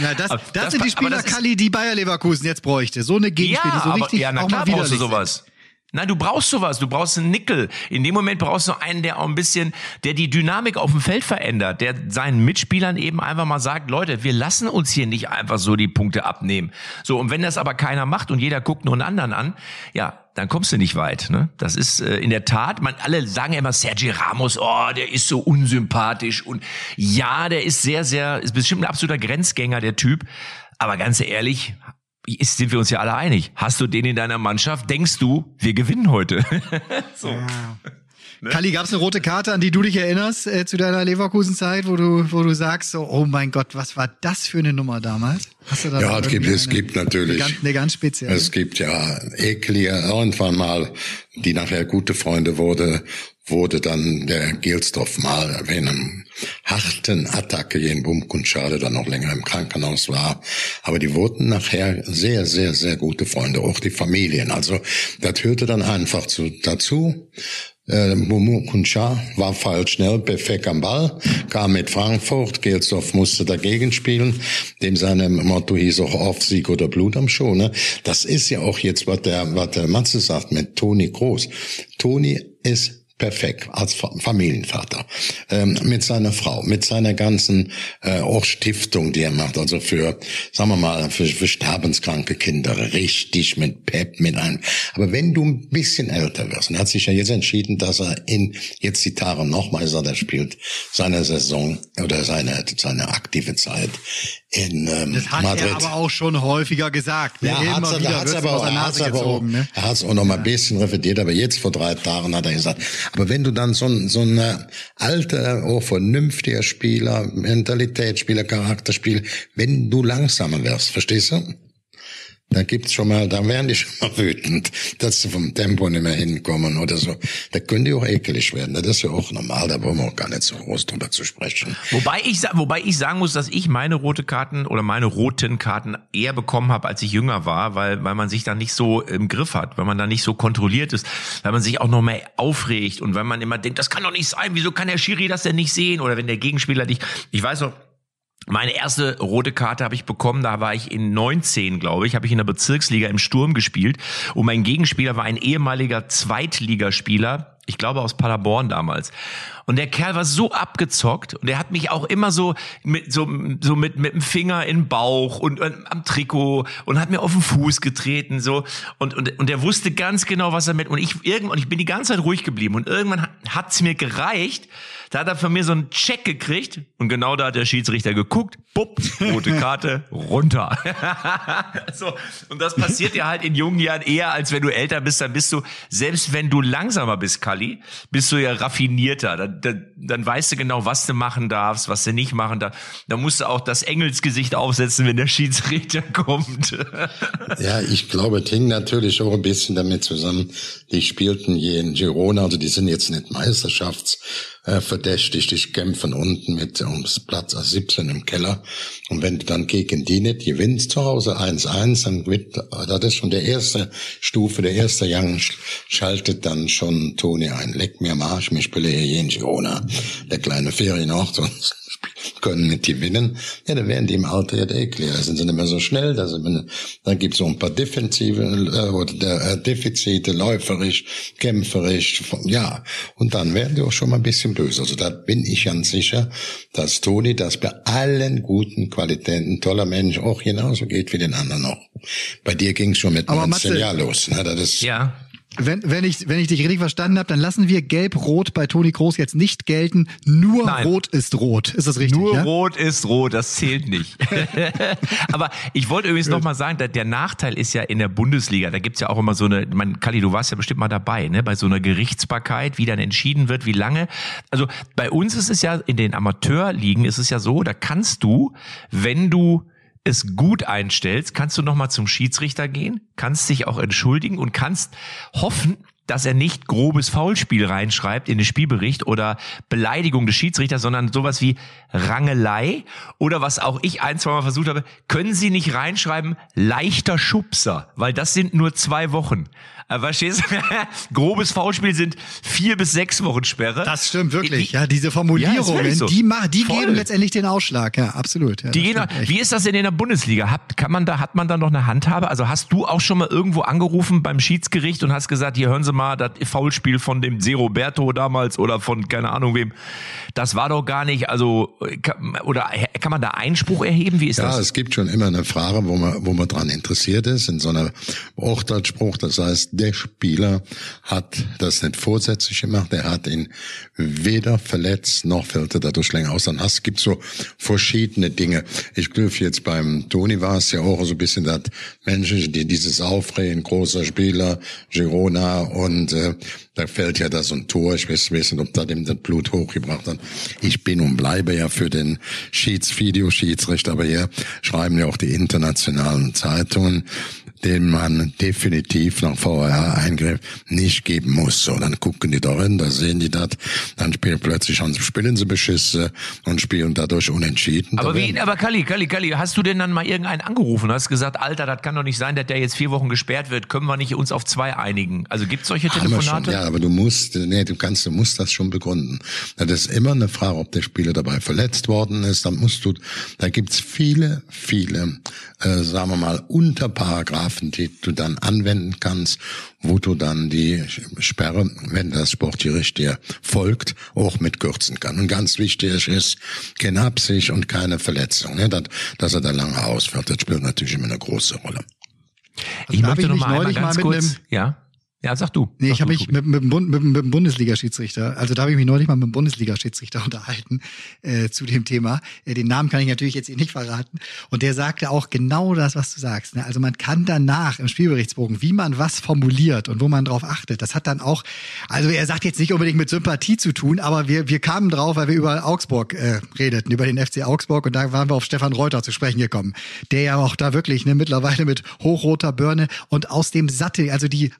Ja, das, das, das sind die Spieler, Kali, die Bayer Leverkusen jetzt bräuchte. So eine Gegenspieler, ja, so richtig aber, ja, na klar brauchst du sowas. Sind. Nein, du brauchst sowas. Du brauchst einen Nickel. In dem Moment brauchst du einen, der auch ein bisschen, der die Dynamik auf dem Feld verändert, der seinen Mitspielern eben einfach mal sagt, Leute, wir lassen uns hier nicht einfach so die Punkte abnehmen. So, und wenn das aber keiner macht und jeder guckt nur einen anderen an, ja, dann kommst du nicht weit. Ne? Das ist äh, in der Tat, man alle sagen immer Sergio Ramos, oh, der ist so unsympathisch und ja, der ist sehr, sehr, ist bestimmt ein absoluter Grenzgänger, der Typ. Aber ganz ehrlich, ist, sind wir uns ja alle einig. Hast du den in deiner Mannschaft? Denkst du, wir gewinnen heute? so. Ja. Ne? Kali, gab es eine rote Karte, an die du dich erinnerst äh, zu deiner Leverkusen-Zeit, wo du, wo du sagst, so, oh mein Gott, was war das für eine Nummer damals? Hast du da ja, es gibt, es gibt natürlich. Eine ganz, eine ganz spezielle. Es gibt ja eklige irgendwann mal, die nachher gute Freunde wurde, wurde dann der Gelsdorf mal wegen einem harten Attacke in Bumkunschade dann noch länger im Krankenhaus war. Aber die wurden nachher sehr, sehr, sehr gute Freunde, auch die Familien. Also das hörte dann einfach zu, dazu. Äh, Mumu war falsch schnell, perfekt am Ball, kam mit Frankfurt, Gelsdorf musste dagegen spielen, dem seine Motto hieß auch auf Sieg oder Blut am Schuh. Ne? Das ist ja auch jetzt, was der, was der Matze sagt mit Toni Groß. Toni ist perfekt als Familienvater ähm, mit seiner Frau, mit seiner ganzen äh, auch Stiftung, die er macht, also für, sagen wir mal, für, für sterbenskranke Kinder, richtig mit Pep, mit einem. Aber wenn du ein bisschen älter wirst, und er hat sich ja jetzt entschieden, dass er in jetzt die Tare nochmal, er spielt seine Saison oder seine seine aktive Zeit in ähm, das hat Madrid. er aber auch schon häufiger gesagt. Ne? Ja, hat's, immer wieder hat's aber auch, er hat's aber auch, ne? er hat's auch noch mal ein bisschen revidiert, aber jetzt vor drei Tagen hat er gesagt, aber wenn du dann so ein, so ein alter, auch vernünftiger Spieler, Mentalitätsspieler, Charakterspieler, wenn du langsamer wirst, verstehst du? Da gibt's schon mal, da werden die schon mal wütend, dass sie vom Tempo nicht mehr hinkommen oder so. Da können die auch ekelig werden. Das ist ja auch normal, da brauchen wir auch gar nicht so groß drüber zu sprechen. Wobei ich, wobei ich sagen muss, dass ich meine rote Karten oder meine roten Karten eher bekommen habe, als ich jünger war, weil, weil man sich da nicht so im Griff hat, weil man da nicht so kontrolliert ist, weil man sich auch noch mehr aufregt und weil man immer denkt, das kann doch nicht sein, wieso kann der Schiri das denn nicht sehen? Oder wenn der Gegenspieler dich, ich weiß noch, meine erste rote Karte habe ich bekommen, da war ich in 19, glaube ich, habe ich in der Bezirksliga im Sturm gespielt. Und mein Gegenspieler war ein ehemaliger Zweitligaspieler Ich glaube aus Paderborn damals. Und der Kerl war so abgezockt und er hat mich auch immer so mit so, so mit mit dem Finger in den Bauch und, und am Trikot und hat mir auf den Fuß getreten so und und und er wusste ganz genau, was er mit und ich irgendwann ich bin die ganze Zeit ruhig geblieben und irgendwann hat's mir gereicht. Da hat er von mir so einen Check gekriegt und genau da hat der Schiedsrichter geguckt, bupp, rote Karte, runter. so, und das passiert ja halt in jungen Jahren eher, als wenn du älter bist, dann bist du, selbst wenn du langsamer bist, Kali, bist du ja raffinierter. Dann, dann, dann weißt du genau, was du machen darfst, was du nicht machen darfst. Dann musst du auch das Engelsgesicht aufsetzen, wenn der Schiedsrichter kommt. ja, ich glaube, es hing natürlich auch ein bisschen damit zusammen. Die spielten hier in Girona, also die sind jetzt nicht Meisterschafts äh, verdächtigt. Ich kämpfe unten mit ums Platz 17 im Keller. Und wenn du dann gegen die nicht gewinnst zu Hause 1-1, dann wird, das ist schon der erste Stufe, der erste Young schaltet dann schon Toni ein. Leck mir Marsch, mich spiele hier in Girona. Der kleine Ferienort, sonst können nicht gewinnen, ja, dann werden die im Alter ja eklig. Da sind sie nicht mehr so schnell, da sind dann gibt's so ein paar Defensive äh, oder äh, Defizite, läuferisch, kämpferisch, ja, und dann werden die auch schon mal ein bisschen böse. Also da bin ich ganz sicher, dass Toni das bei allen guten Qualitäten, toller Mensch, auch genauso geht wie den anderen auch. Bei dir ging's schon mit Aber 19 Matze- Jahren los. Ne? Das ist, ja. Wenn, wenn, ich, wenn ich dich richtig verstanden habe, dann lassen wir Gelb-Rot bei Toni Kroos jetzt nicht gelten. Nur Nein. Rot ist Rot. Ist das richtig? Nur ja? rot ist rot, das zählt nicht. Aber ich wollte übrigens noch mal sagen, der, der Nachteil ist ja in der Bundesliga, da gibt's ja auch immer so eine, man, Kali, du warst ja bestimmt mal dabei, ne, bei so einer Gerichtsbarkeit, wie dann entschieden wird, wie lange. Also bei uns ist es ja, in den Amateurligen ist es ja so, da kannst du, wenn du es gut einstellst, kannst du noch mal zum Schiedsrichter gehen, kannst dich auch entschuldigen und kannst hoffen, dass er nicht grobes Foulspiel reinschreibt in den Spielbericht oder Beleidigung des Schiedsrichters, sondern sowas wie Rangelei oder was auch ich ein, zwei Mal versucht habe, können Sie nicht reinschreiben, leichter Schubser, weil das sind nur zwei Wochen. Äh, Verstehst du? Grobes Foulspiel sind vier bis sechs Wochen Sperre. Das stimmt wirklich. Wie- Ja, diese Ja, Formulierungen, wirklich so. die, machen, die Voll. geben letztendlich den Ausschlag. Ja, absolut. Ja, Die gehen, stimmt wie ist das denn in der Bundesliga? Hat, kann man da, hat man da noch eine Handhabe? Also hast du auch schon mal irgendwo angerufen beim Schiedsgericht und hast gesagt, hier hören Sie mal, das Foulspiel von dem Se Roberto damals oder von keine Ahnung wem, das war doch gar nicht, also, oder kann man da Einspruch erheben? Wie ist Ja, das? es gibt schon immer eine Frage, wo man, wo man dran interessiert ist, in so einer Urteilsspruch. Das heißt, der Spieler hat das nicht vorsätzlich gemacht, er hat ihn weder verletzt, noch fällt er dadurch länger aus. Dann hast, gibt so verschiedene Dinge. Ich glaube, jetzt beim Toni war es ja auch so ein bisschen das Menschliche, die dieses Aufregen, großer Spieler, Girona und äh, da fällt ja da so ein Tor. Ich weiß, weiß nicht, ob da dem das Blut hochgebracht hat. Ich bin und bleibe ja für den Schieds, Videoschiedsrichter, aber hier schreiben ja auch die internationalen Zeitungen, den man definitiv nach VAR-Eingriff nicht geben muss. So, dann gucken die da hin, da sehen die das, dann spielen plötzlich, spielen sie Beschisse und spielen dadurch unentschieden. Aber Da wie, aber Kalli, Kalli, Kalli, hast du denn dann mal irgendeinen angerufen? Hast gesagt, Alter, das kann doch nicht sein, dass der jetzt vier Wochen gesperrt wird. Können wir nicht uns auf zwei einigen? Also gibt's solche Haben wir schon, Telefonate? ja, aber du musst, nee, du kannst, du musst das schon begründen. Das ist immer eine Frage, ob der Spieler dabei verletzt worden ist. Dann musst du, da gibt's viele, viele, äh, sagen wir mal, Unterparagraphen, die du dann anwenden kannst, wo du dann die Sperre, wenn das Sportgericht dir folgt, auch mit kürzen kann. Und ganz wichtig ist, keine Absicht und keine Verletzung, ne, dass, dass er da lange ausfällt. Das spielt natürlich immer eine große Rolle. ich da hab möchte ich noch mich mal einmal ganz kurz, einem- ja? Ja, sag du. Nee, Sag ich habe mich mit, mit, mit, mit dem Bundesliga-Schiedsrichter, also da habe ich mich neulich mal mit dem Bundesliga-Schiedsrichter unterhalten äh, zu dem Thema. Äh, den Namen kann ich natürlich jetzt hier nicht verraten. Und der sagte auch genau das, was du sagst. Ne? Also man kann danach im Spielberichtsbogen, wie man was formuliert und wo man drauf achtet, das hat dann auch, also er sagt jetzt nicht unbedingt mit Sympathie zu tun, aber wir, wir kamen drauf, weil wir über Augsburg äh, redeten, über den FC Augsburg und da waren wir auf Stefan Reuter zu sprechen gekommen, der ja auch da wirklich ne, mittlerweile mit hochroter Birne und aus dem Sattel, also die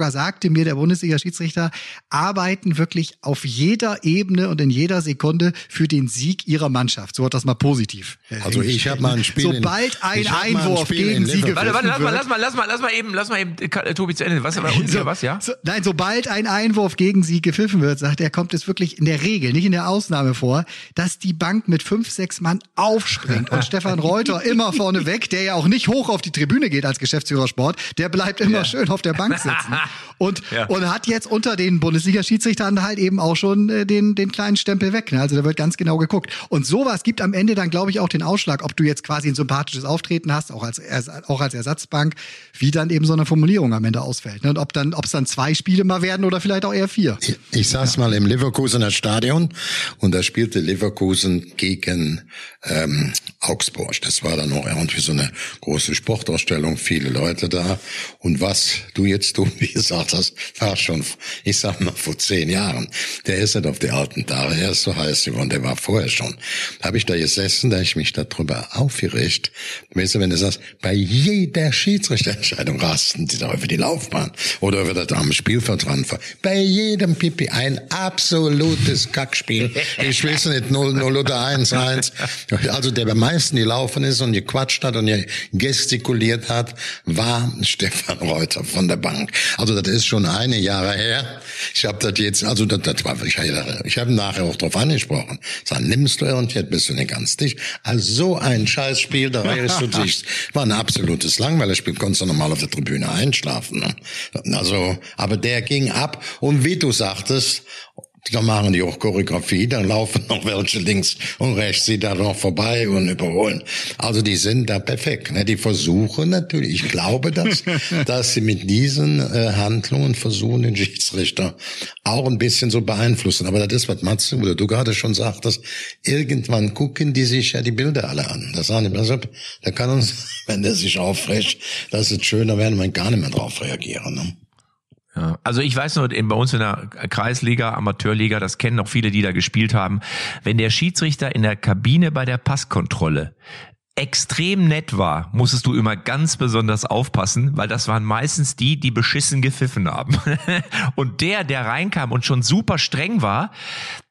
Augsburger sagte mir, der Bundesliga-Schiedsrichter arbeiten wirklich auf jeder Ebene und in jeder Sekunde für den Sieg ihrer Mannschaft. So hat das mal positiv. Also ich habe mal ein Spiel Sobald ein ein Einwurf Spiel gegen sie Liverpool- Warte, warte, lass gepfiffen mal, wird, lass mal, lass mal, lass mal eben, lass mal eben, Tobi zu Ende. Was, hier, was, ja? so, nein, sobald ein Einwurf gegen sie gepfiffen wird, sagt er, kommt es wirklich in der Regel, nicht in der Ausnahme vor, dass die Bank mit fünf, sechs Mann aufspringt und Stefan Reuter immer vorne weg, der ja auch nicht hoch auf die Tribüne geht als Geschäftsführer Sport, der bleibt immer schön auf der Bank sitzen. und, Ja. und hat jetzt unter den Bundesliga-Schiedsrichtern halt eben auch schon äh, den, den kleinen Stempel weg. Ne? Also da wird ganz genau geguckt. Und sowas gibt am Ende dann, glaube ich, auch den Ausschlag, ob du jetzt quasi ein sympathisches Auftreten hast, auch als, auch als Ersatzbank, wie dann eben so eine Formulierung am Ende ausfällt. Ne? Und ob dann, ob es dann zwei Spiele mal werden oder vielleicht auch eher vier. Ich, ich saß mal im Leverkusener Stadion und da spielte Leverkusen gegen ähm, Augsburg. Das war dann auch irgendwie so eine große Sportausstellung, viele Leute da. Und was du jetzt du wie gesagt hast, war schon, ich sag mal, vor zehn Jahren. Der ist nicht auf die alten Tage, er ist so heiß geworden, der war vorher schon. Da habe ich da gesessen, da ich mich darüber aufgeregt. Weißt du, wenn du sagst, bei jeder Schiedsrichterentscheidung rasten die da über die Laufbahn oder über das am Spielfeld ranfahren. Bei jedem Pipi ein absolutes Kackspiel. Ich weiß nicht, 0-0 oder 1-1. Also der am meisten gelaufen ist und gequatscht hat und gestikuliert hat, war Stefan Reuter von der Bank. Also das ist schon eine Jahre her. Ich habe das jetzt, also das, das war ich, ich habe nachher auch drauf angesprochen. Sag, nimmst du und jetzt bist du nicht ganz dicht. Also so ein Scheißspiel, da wärst du dicht. War ein absolutes Langweilerspiel, konntest du normal auf der Tribüne einschlafen. Ne? Also, aber der ging ab und wie du sagtest, da machen die auch Choreografie, da laufen noch welche links und rechts sie da noch vorbei und überholen. Also die sind da perfekt. Ne? Die versuchen natürlich, ich glaube das, dass sie mit diesen äh, Handlungen versuchen, den Schiedsrichter auch ein bisschen so beeinflussen. Aber das ist, was Matze oder du gerade schon sagtest, irgendwann gucken die sich ja die Bilder alle an. Das sagen die, also, da kann uns, wenn der sich aufregt, das ist schön, da werden wir gar nicht mehr drauf reagieren. Ne? Ja, also ich weiß nur, in, bei uns in der Kreisliga, Amateurliga, das kennen noch viele, die da gespielt haben, wenn der Schiedsrichter in der Kabine bei der Passkontrolle extrem nett war, musstest du immer ganz besonders aufpassen, weil das waren meistens die, die beschissen gepfiffen haben. und der, der reinkam und schon super streng war,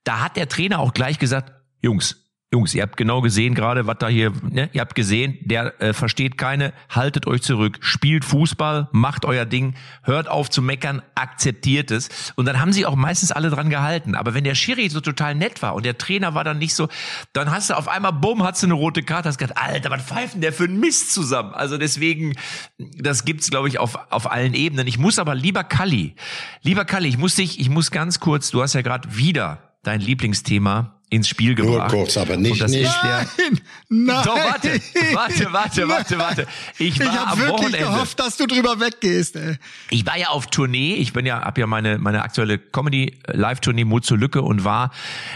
da hat der Trainer auch gleich gesagt, Jungs, Jungs, ihr habt genau gesehen gerade, was da hier, ne? ihr habt gesehen, der äh, versteht keine, haltet euch zurück, spielt Fußball, macht euer Ding, hört auf zu meckern, akzeptiert es. Und dann haben sie auch meistens alle dran gehalten. Aber wenn der Schiri so total nett war und der Trainer war dann nicht so, dann hast du auf einmal, bumm, hast du eine rote Karte, hast gedacht, Alter, was pfeifen der für ein Mist zusammen? Also deswegen, das gibt's, glaube ich, auf, auf allen Ebenen. Ich muss aber, lieber Kalli, lieber Kalli, ich muss dich, ich muss ganz kurz, du hast ja gerade wieder dein Lieblingsthema ins Spiel Nur gebracht. kurz, aber nicht, nicht. ist der, Nein! doch, warte, warte, warte, warte, warte. Ich war Ich habe wirklich Wochenende. gehofft, dass du drüber weggehst. Ey. Ich war ja auf Tournee. Ich bin ja, hab ja meine meine aktuelle Comedy Live Tournee Mut zur Lücke und war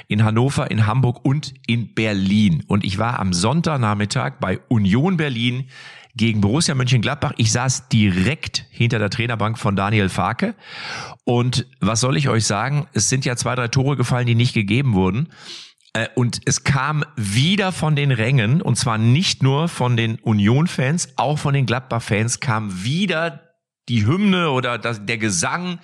in Hannover, in Hamburg und in Berlin. Und ich war am Sonntagnachmittag bei Union Berlin gegen Borussia Mönchengladbach. Ich saß direkt hinter der Trainerbank von Daniel Farke. Und was soll ich euch sagen? Es sind ja zwei, drei Tore gefallen, die nicht gegeben wurden. Äh, Und es kam wieder von den Rängen, und zwar nicht nur von den Union-Fans, auch von den Gladbach-Fans kam wieder die Hymne oder der Gesang.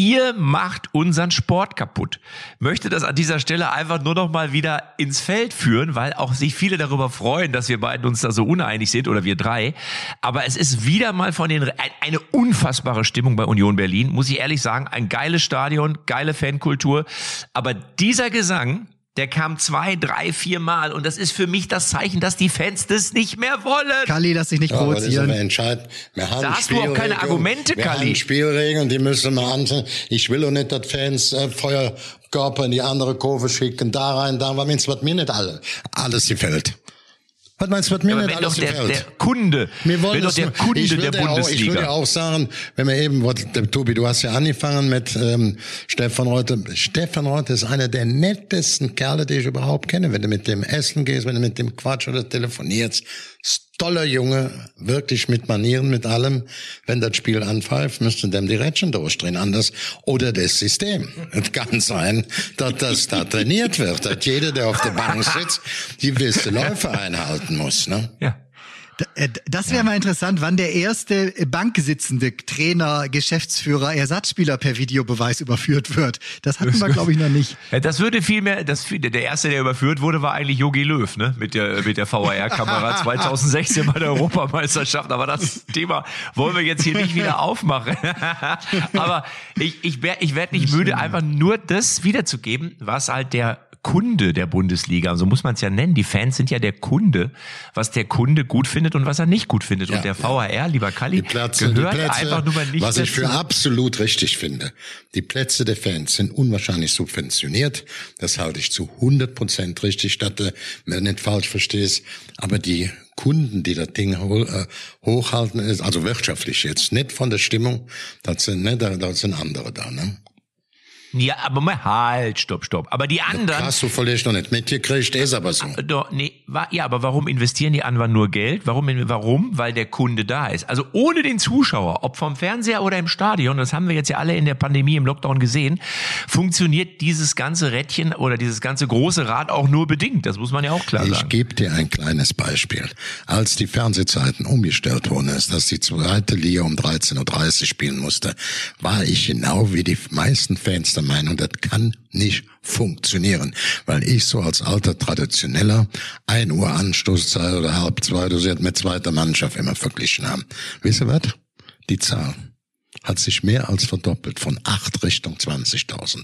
Ihr macht unseren Sport kaputt. Möchte das an dieser Stelle einfach nur noch mal wieder ins Feld führen, weil auch sich viele darüber freuen, dass wir beiden uns da so uneinig sind oder wir drei. Aber es ist wieder mal von den, ein- eine unfassbare Stimmung bei Union Berlin, muss ich ehrlich sagen. Ein geiles Stadion, geile Fankultur. Aber dieser Gesang, der kam zwei, drei, vier Mal und das ist für mich das Zeichen, dass die Fans das nicht mehr wollen. Kalli, lass dich nicht Ja, aber das provozieren. entscheidend. Wir haben Da hast du auch keine. Argumente, Wir Kalli. haben Spielregeln, die müssen wir ansehen. Ich will auch nicht, dass Fans äh, Feuerkörper in die andere Kurve schicken, da rein, da, du, was mir nicht alle, alles gefällt? Was meinst du, was mir Aber nicht alles der, gefällt? der Kunde, Wir wollen wenn doch der nur- Kunde ich der würde Auch, ich Bundesliga. würde auch sagen, wenn wir eben, Tobi, du hast ja angefangen mit ähm, Stefan Reuter. Stefan Reuter ist einer der nettesten Kerle, die ich überhaupt kenne. Wenn du mit dem essen gehst, wenn du mit dem Quatsch oder telefonierst. Toller Junge, wirklich mit Manieren, mit allem. Wenn das Spiel anpfeift, müsste dem die Rädchen durchdrehen, anders. Oder das System. Es kann sein, dass das da trainiert wird, dass jeder, der auf der Bank sitzt, die gewisse Läufe einhalten muss. Ne? ja. Äh, Das wäre mal interessant, wann der erste banksitzende Trainer, Geschäftsführer, Ersatzspieler per Videobeweis überführt wird. Das hatten wir, glaube ich, noch nicht. Das würde viel mehr, das, der erste, der überführt wurde, war eigentlich Jogi Löw, ne? Mit der, mit der VAR-Kamera 2016 bei der Europameisterschaft. Aber das Thema wollen wir jetzt hier nicht wieder aufmachen. Aber ich, ich werde ich werd nicht müde, einfach nur das wiederzugeben, was halt der Kunde der Bundesliga. So muss man es ja nennen. Die Fans sind ja der Kunde, was der Kunde gut findet und was er nicht gut findet. Ja, und der. VAR, lieber Kalli, Die Plätze, gehört Plätze, einfach nur mal nicht was ich für dazu. absolut richtig finde. Die Plätze der Fans sind unwahrscheinlich subventioniert. Das halte ich zu 100 Prozent richtig, du mir nicht falsch verstehst. Aber die Kunden, die das Ding äh, hochhalten, also wirtschaftlich jetzt, nicht von der Stimmung, das sind, ne, da, da sind andere da, ne? Ja, aber mal halt, stopp, stopp. Aber die anderen, Hast du vielleicht noch nicht mitgekriegt, ist aber so. Doch, nee, wa- ja, aber warum investieren die anderen nur Geld? Warum? Warum? Weil der Kunde da ist. Also ohne den Zuschauer, ob vom Fernseher oder im Stadion, das haben wir jetzt ja alle in der Pandemie im Lockdown gesehen, funktioniert dieses ganze Rädchen oder dieses ganze große Rad auch nur bedingt. Das muss man ja auch klar Ich sagen. gebe dir ein kleines Beispiel. Als die Fernsehzeiten umgestellt wurden, ist, dass die zweite Liga um 13.30 Uhr spielen musste, war ich genau wie die meisten Fans der Meinung, das kann nicht funktionieren. Weil ich so als alter Traditioneller ein Uhr Anstoßzeit oder halb zwei dosiert mit zweiter Mannschaft immer verglichen haben. Wisst ihr was? Die Zahl hat sich mehr als verdoppelt von 8 Richtung 20.000.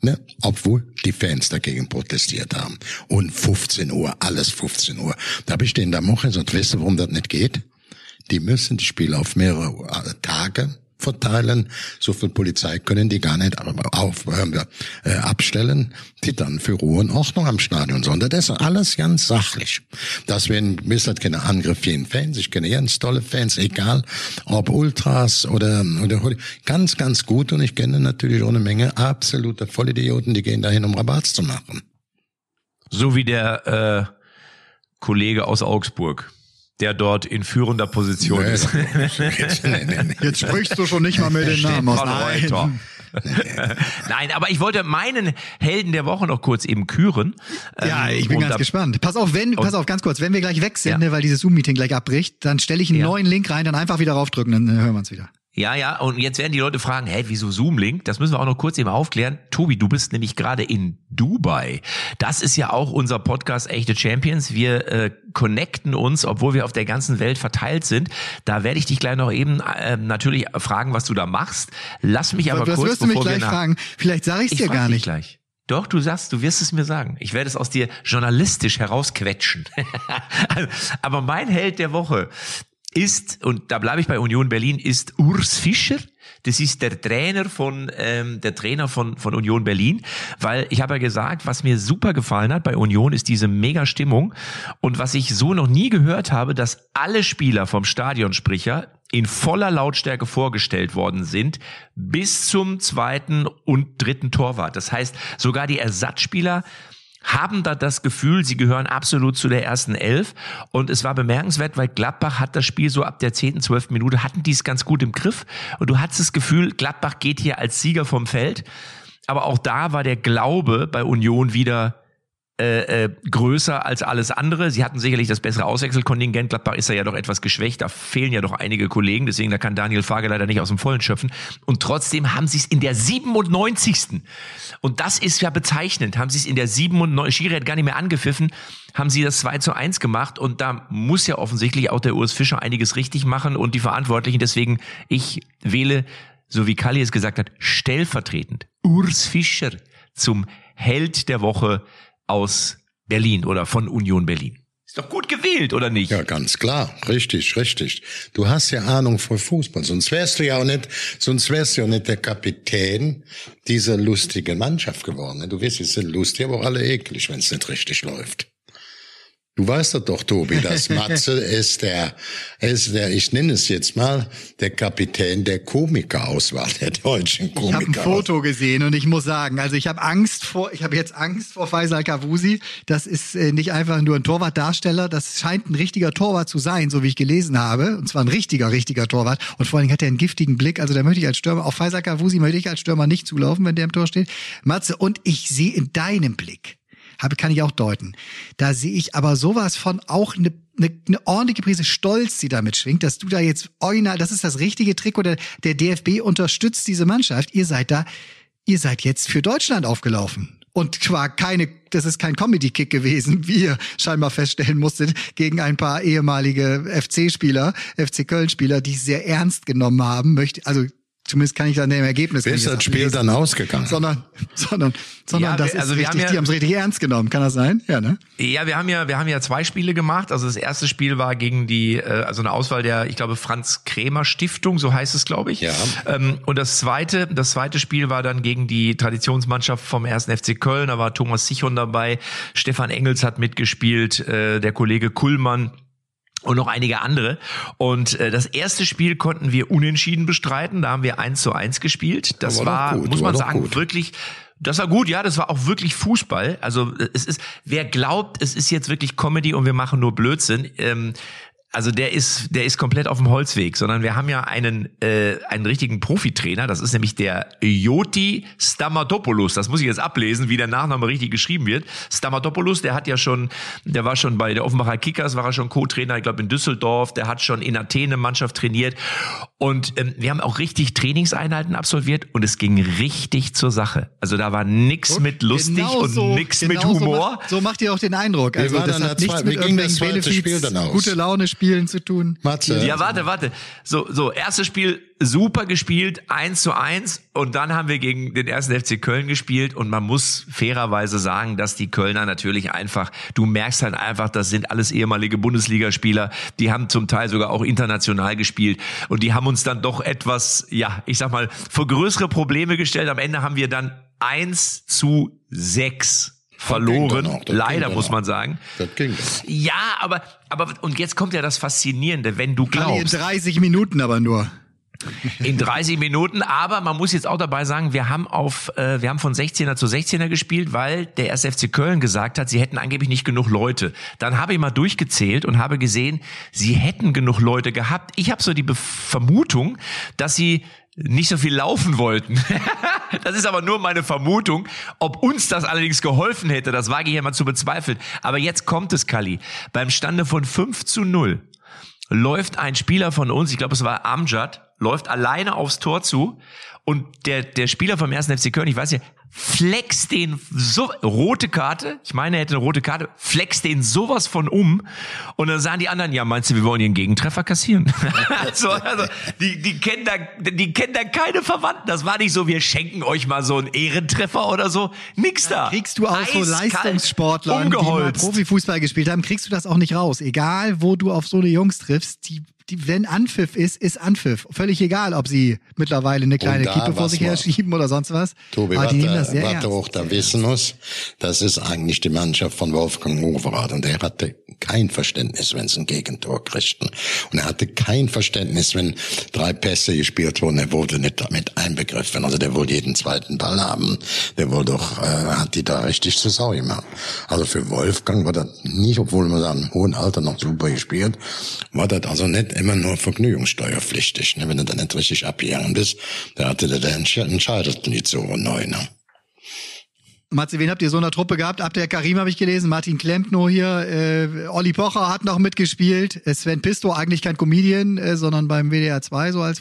Ne? Obwohl die Fans dagegen protestiert haben. Und 15 Uhr, alles 15 Uhr. Da habe ich denen da Woche gesagt, weißt du, warum das nicht geht? Die müssen die Spiele auf mehrere Tage verteilen. So viel Polizei können die gar nicht auf, äh, abstellen, die dann für Ruhe und Ordnung am Stadion sind. Das ist alles ganz sachlich. Deswegen ist das keine Angriff gegen Fans. Ich kenne ganz tolle Fans, egal ob Ultras oder, oder ganz, ganz gut. Und ich kenne natürlich auch eine Menge absoluter Vollidioten, die gehen dahin, um Rabatz zu machen. So wie der äh, Kollege aus Augsburg, der dort in führender Position Nee, ist. nee, nee, nee. Jetzt sprichst du schon nicht mal mehr den Namen aus. Reuter. Nein, aber ich wollte meinen Helden der Woche noch kurz eben küren. Ja, Ähm, ich bin und ganz gespannt. Pass auf, wenn, pass auf, ganz kurz, wenn wir gleich weg sind, Ja. ne, weil dieses Zoom-Meeting gleich abbricht, dann stelle ich einen Ja. neuen Link rein, dann einfach wieder raufdrücken, dann äh, hören wir uns wieder. Ja, ja, und jetzt werden die Leute fragen, hä, wieso Zoom-Link? Das müssen wir auch noch kurz eben aufklären. Tobi, du bist nämlich gerade in Dubai. Das ist ja auch unser Podcast Echte Champions. Wir äh, connecten uns, obwohl wir auf der ganzen Welt verteilt sind. Da werde ich dich gleich noch eben äh, natürlich fragen, was du da machst. Lass mich aber das kurz, wirst du mich bevor wir gleich fragen. Vielleicht sage ich es dir gar nicht. gleich. Doch, du sagst, du wirst es mir sagen. Ich werde es aus dir journalistisch herausquetschen. Aber mein Held der Woche ist, und da bleibe ich bei Union Berlin, ist Urs Fischer. Das ist der Trainer von ähm, der Trainer von von Union Berlin, weil ich habe ja gesagt, was mir super gefallen hat bei Union ist diese mega Stimmung und was ich so noch nie gehört habe, dass alle Spieler vom Stadionsprecher in voller Lautstärke vorgestellt worden sind bis zum zweiten und dritten Torwart. Das heißt, sogar die Ersatzspieler haben da das Gefühl, sie gehören absolut zu der ersten Elf. Und es war bemerkenswert, weil Gladbach hat das Spiel so ab der 10., 12. Minute, hatten die es ganz gut im Griff. Und du hattest das Gefühl, Gladbach geht hier als Sieger vom Feld. Aber auch da war der Glaube bei Union wieder äh, äh, größer als alles andere. Sie hatten sicherlich das bessere Auswechselkontingent. Gladbach ist ja, ja doch etwas geschwächt. Da fehlen ja doch einige Kollegen. Deswegen da kann Daniel Farge leider nicht aus dem Vollen schöpfen. Und trotzdem haben sie es in der 97. Und das ist ja bezeichnend. Haben sie es in der 97. Schiri hat gar nicht mehr angepfiffen. Haben sie das 2 zu 1 gemacht. Und da muss ja offensichtlich auch der Urs Fischer einiges richtig machen und die Verantwortlichen. Deswegen ich wähle, so wie Kalli es gesagt hat, stellvertretend Urs Fischer zum Held der Woche aus Berlin oder von Union Berlin. Ist doch gut gewählt, oder nicht? Ja, ganz klar. Richtig, richtig. Du hast ja Ahnung von Fußball. Sonst wärst du ja auch nicht, sonst wärst du ja nicht der Kapitän dieser lustigen Mannschaft geworden. Du wirst, sie sind lustig, aber auch alle eklig, wenn es nicht richtig läuft. Du weißt das doch, Tobi, dass Matze ist der, ist der, ich nenne es jetzt mal, der Kapitän der Komikerauswahl, der deutschen Ich habe ein Komiker. Foto gesehen und ich muss sagen, also ich habe Angst vor, ich habe jetzt Angst vor Faisal Kavusi. Das ist äh, nicht einfach nur ein Torwartdarsteller, das scheint ein richtiger Torwart zu sein, so wie ich gelesen habe. Und zwar ein richtiger, richtiger Torwart. Und vor allen Dingen hat er einen giftigen Blick. Also da möchte ich als Stürmer, auf Faisal Kavusi möchte ich als Stürmer nicht zulaufen, wenn der im Tor steht. Matze, und ich sehe in deinem Blick, habe, kann ich auch deuten. Da sehe ich aber sowas von auch eine eine, eine ordentliche Prise Stolz, die damit schwingt, dass du da jetzt original, das ist das richtige Trikot, der, der DFB unterstützt diese Mannschaft. Ihr seid da, ihr seid jetzt für Deutschland aufgelaufen. Und zwar keine, das ist kein Comedy-Kick gewesen, wie ihr scheinbar feststellen musstet, gegen ein paar ehemalige FC-Spieler, FC Köln-Spieler, die es sehr ernst genommen haben, möchte, also Zumindest kann ich dann dem Ergebnis Wie ist das Spiel dann ausgegangen? Sondern, sondern, sondern Ja, das ist also wir richtig, haben ja- die haben es richtig ernst genommen. Kann das sein? Ja, ne? Ja, wir haben ja, wir haben ja zwei Spiele gemacht. Also das erste Spiel war gegen die, äh, also eine Auswahl der, ich glaube, Franz Krämer Stiftung, so heißt es, glaube ich. Ja. Ähm, und das zweite, das zweite Spiel war dann gegen die Traditionsmannschaft vom 1. FC Köln. Da war Thomas Sichon dabei, Stefan Engels hat mitgespielt, äh, der Kollege Kullmann und noch einige andere. Und äh, das erste Spiel konnten wir unentschieden bestreiten. Da haben wir eins zu eins gespielt. Das War war, gut, muss war man doch sagen, gut. wirklich. Das war gut, ja, das war auch wirklich Fußball. Also es ist, wer glaubt, es ist jetzt wirklich Comedy und wir machen nur Blödsinn, ähm, also der ist, der ist komplett auf dem Holzweg, sondern wir haben ja einen, äh, einen richtigen Profitrainer, das ist nämlich der Joti Stamatopoulos. Das muss ich jetzt ablesen, wie der Nachname richtig geschrieben wird. Stamatopoulos, der hat ja schon, der war schon bei der Offenbacher Kickers, war er schon Co-Trainer, ich glaube in Düsseldorf, der hat schon in Athen eine Mannschaft trainiert. Und ähm, wir haben auch richtig Trainingseinheiten absolviert und es ging richtig zur Sache. Also da war nix mit lustig Genau und so- nix genau mit so Humor. macht- So macht ihr auch den Eindruck. Also war das hat nichts mit irgendwelchen Benefits, dann aus? gute Laune spielen zu tun. Matze, Ja, warte, warte. So, so, erstes Spiel super gespielt, eins zu eins und dann haben wir gegen den ersten FC Köln gespielt und man muss fairerweise sagen, dass die Kölner natürlich einfach, du merkst halt einfach, das sind alles ehemalige Bundesligaspieler, die haben zum Teil sogar auch international gespielt und die haben uns dann doch etwas, ja, ich sag mal, vor größere Probleme gestellt. Am Ende haben wir dann eins zu sechs verloren, noch, leider muss man sagen. das ging. Ja, aber, aber, und jetzt kommt ja das Faszinierende, wenn du Kali in glaubst, 30 Minuten aber nur. in 30 Minuten, aber man muss jetzt auch dabei sagen, wir haben auf, äh, wir haben von 16er zu 16er gespielt, weil der 1. FC Köln gesagt hat, sie hätten angeblich nicht genug Leute. Dann habe ich mal durchgezählt und habe gesehen, sie hätten genug Leute gehabt. Ich habe so die Be Vermutung, dass sie nicht so viel laufen wollten. das ist aber nur meine Vermutung. Ob uns das allerdings geholfen hätte, das wage ich ja mal zu bezweifeln. Aber jetzt kommt es, Kali. Beim Stande von 5 zu 0 läuft ein Spieler von uns, ich glaube es war Amjad, läuft alleine aufs Tor zu und der, der Spieler vom 1. FC Köln, ich weiß ja, flex den so, rote Karte, ich meine, er hätte eine rote Karte, flex den sowas von um und dann sagen die anderen, ja, meinst du, wir wollen hier einen Gegentreffer kassieren? also, also, die, die kennen da, die kennen da keine Verwandten. Das war nicht so, wir schenken euch mal so einen Ehrentreffer oder so. Nix da. Kriegst du auch so Eiskalt, Leistungssportler, die mal. Profifußball gespielt haben, kriegst du das auch nicht raus. Egal, wo du auf so eine Jungs triffst, die, die, wenn Anpfiff ist, ist Anpfiff. Völlig egal, ob sie mittlerweile eine kleine Kippe vor was sich her schieben oder sonst was. Tobi, Aber was, die nehmen du- das sehr was ernst. du auch da wissen musst, das ist eigentlich die Mannschaft von Wolfgang Overath und er hatte kein Verständnis, wenn sie ein Gegentor kriegten. Und er hatte kein Verständnis, wenn drei Pässe gespielt wurden, er wurde nicht damit einbegriffen. Also der wollte jeden zweiten Ball haben. Der wollte doch, äh, hat die da richtig zur Sau gemacht. Also für Wolfgang war das nicht, obwohl man da im hohen Alter noch super gespielt, war das also nicht immer nur vergnügungssteuerpflichtig. Ne? Wenn du dann nicht richtig abgegangen bist, da hatte der, der Entsch- entscheidet nicht so neu. Ne? Matze, wen habt ihr so in der Truppe gehabt? Abder Karim habe ich gelesen, Martin Klempno hier, äh, Olli Pocher hat noch mitgespielt, Sven Pisto, eigentlich kein Comedian, äh, sondern beim WDR 2 so als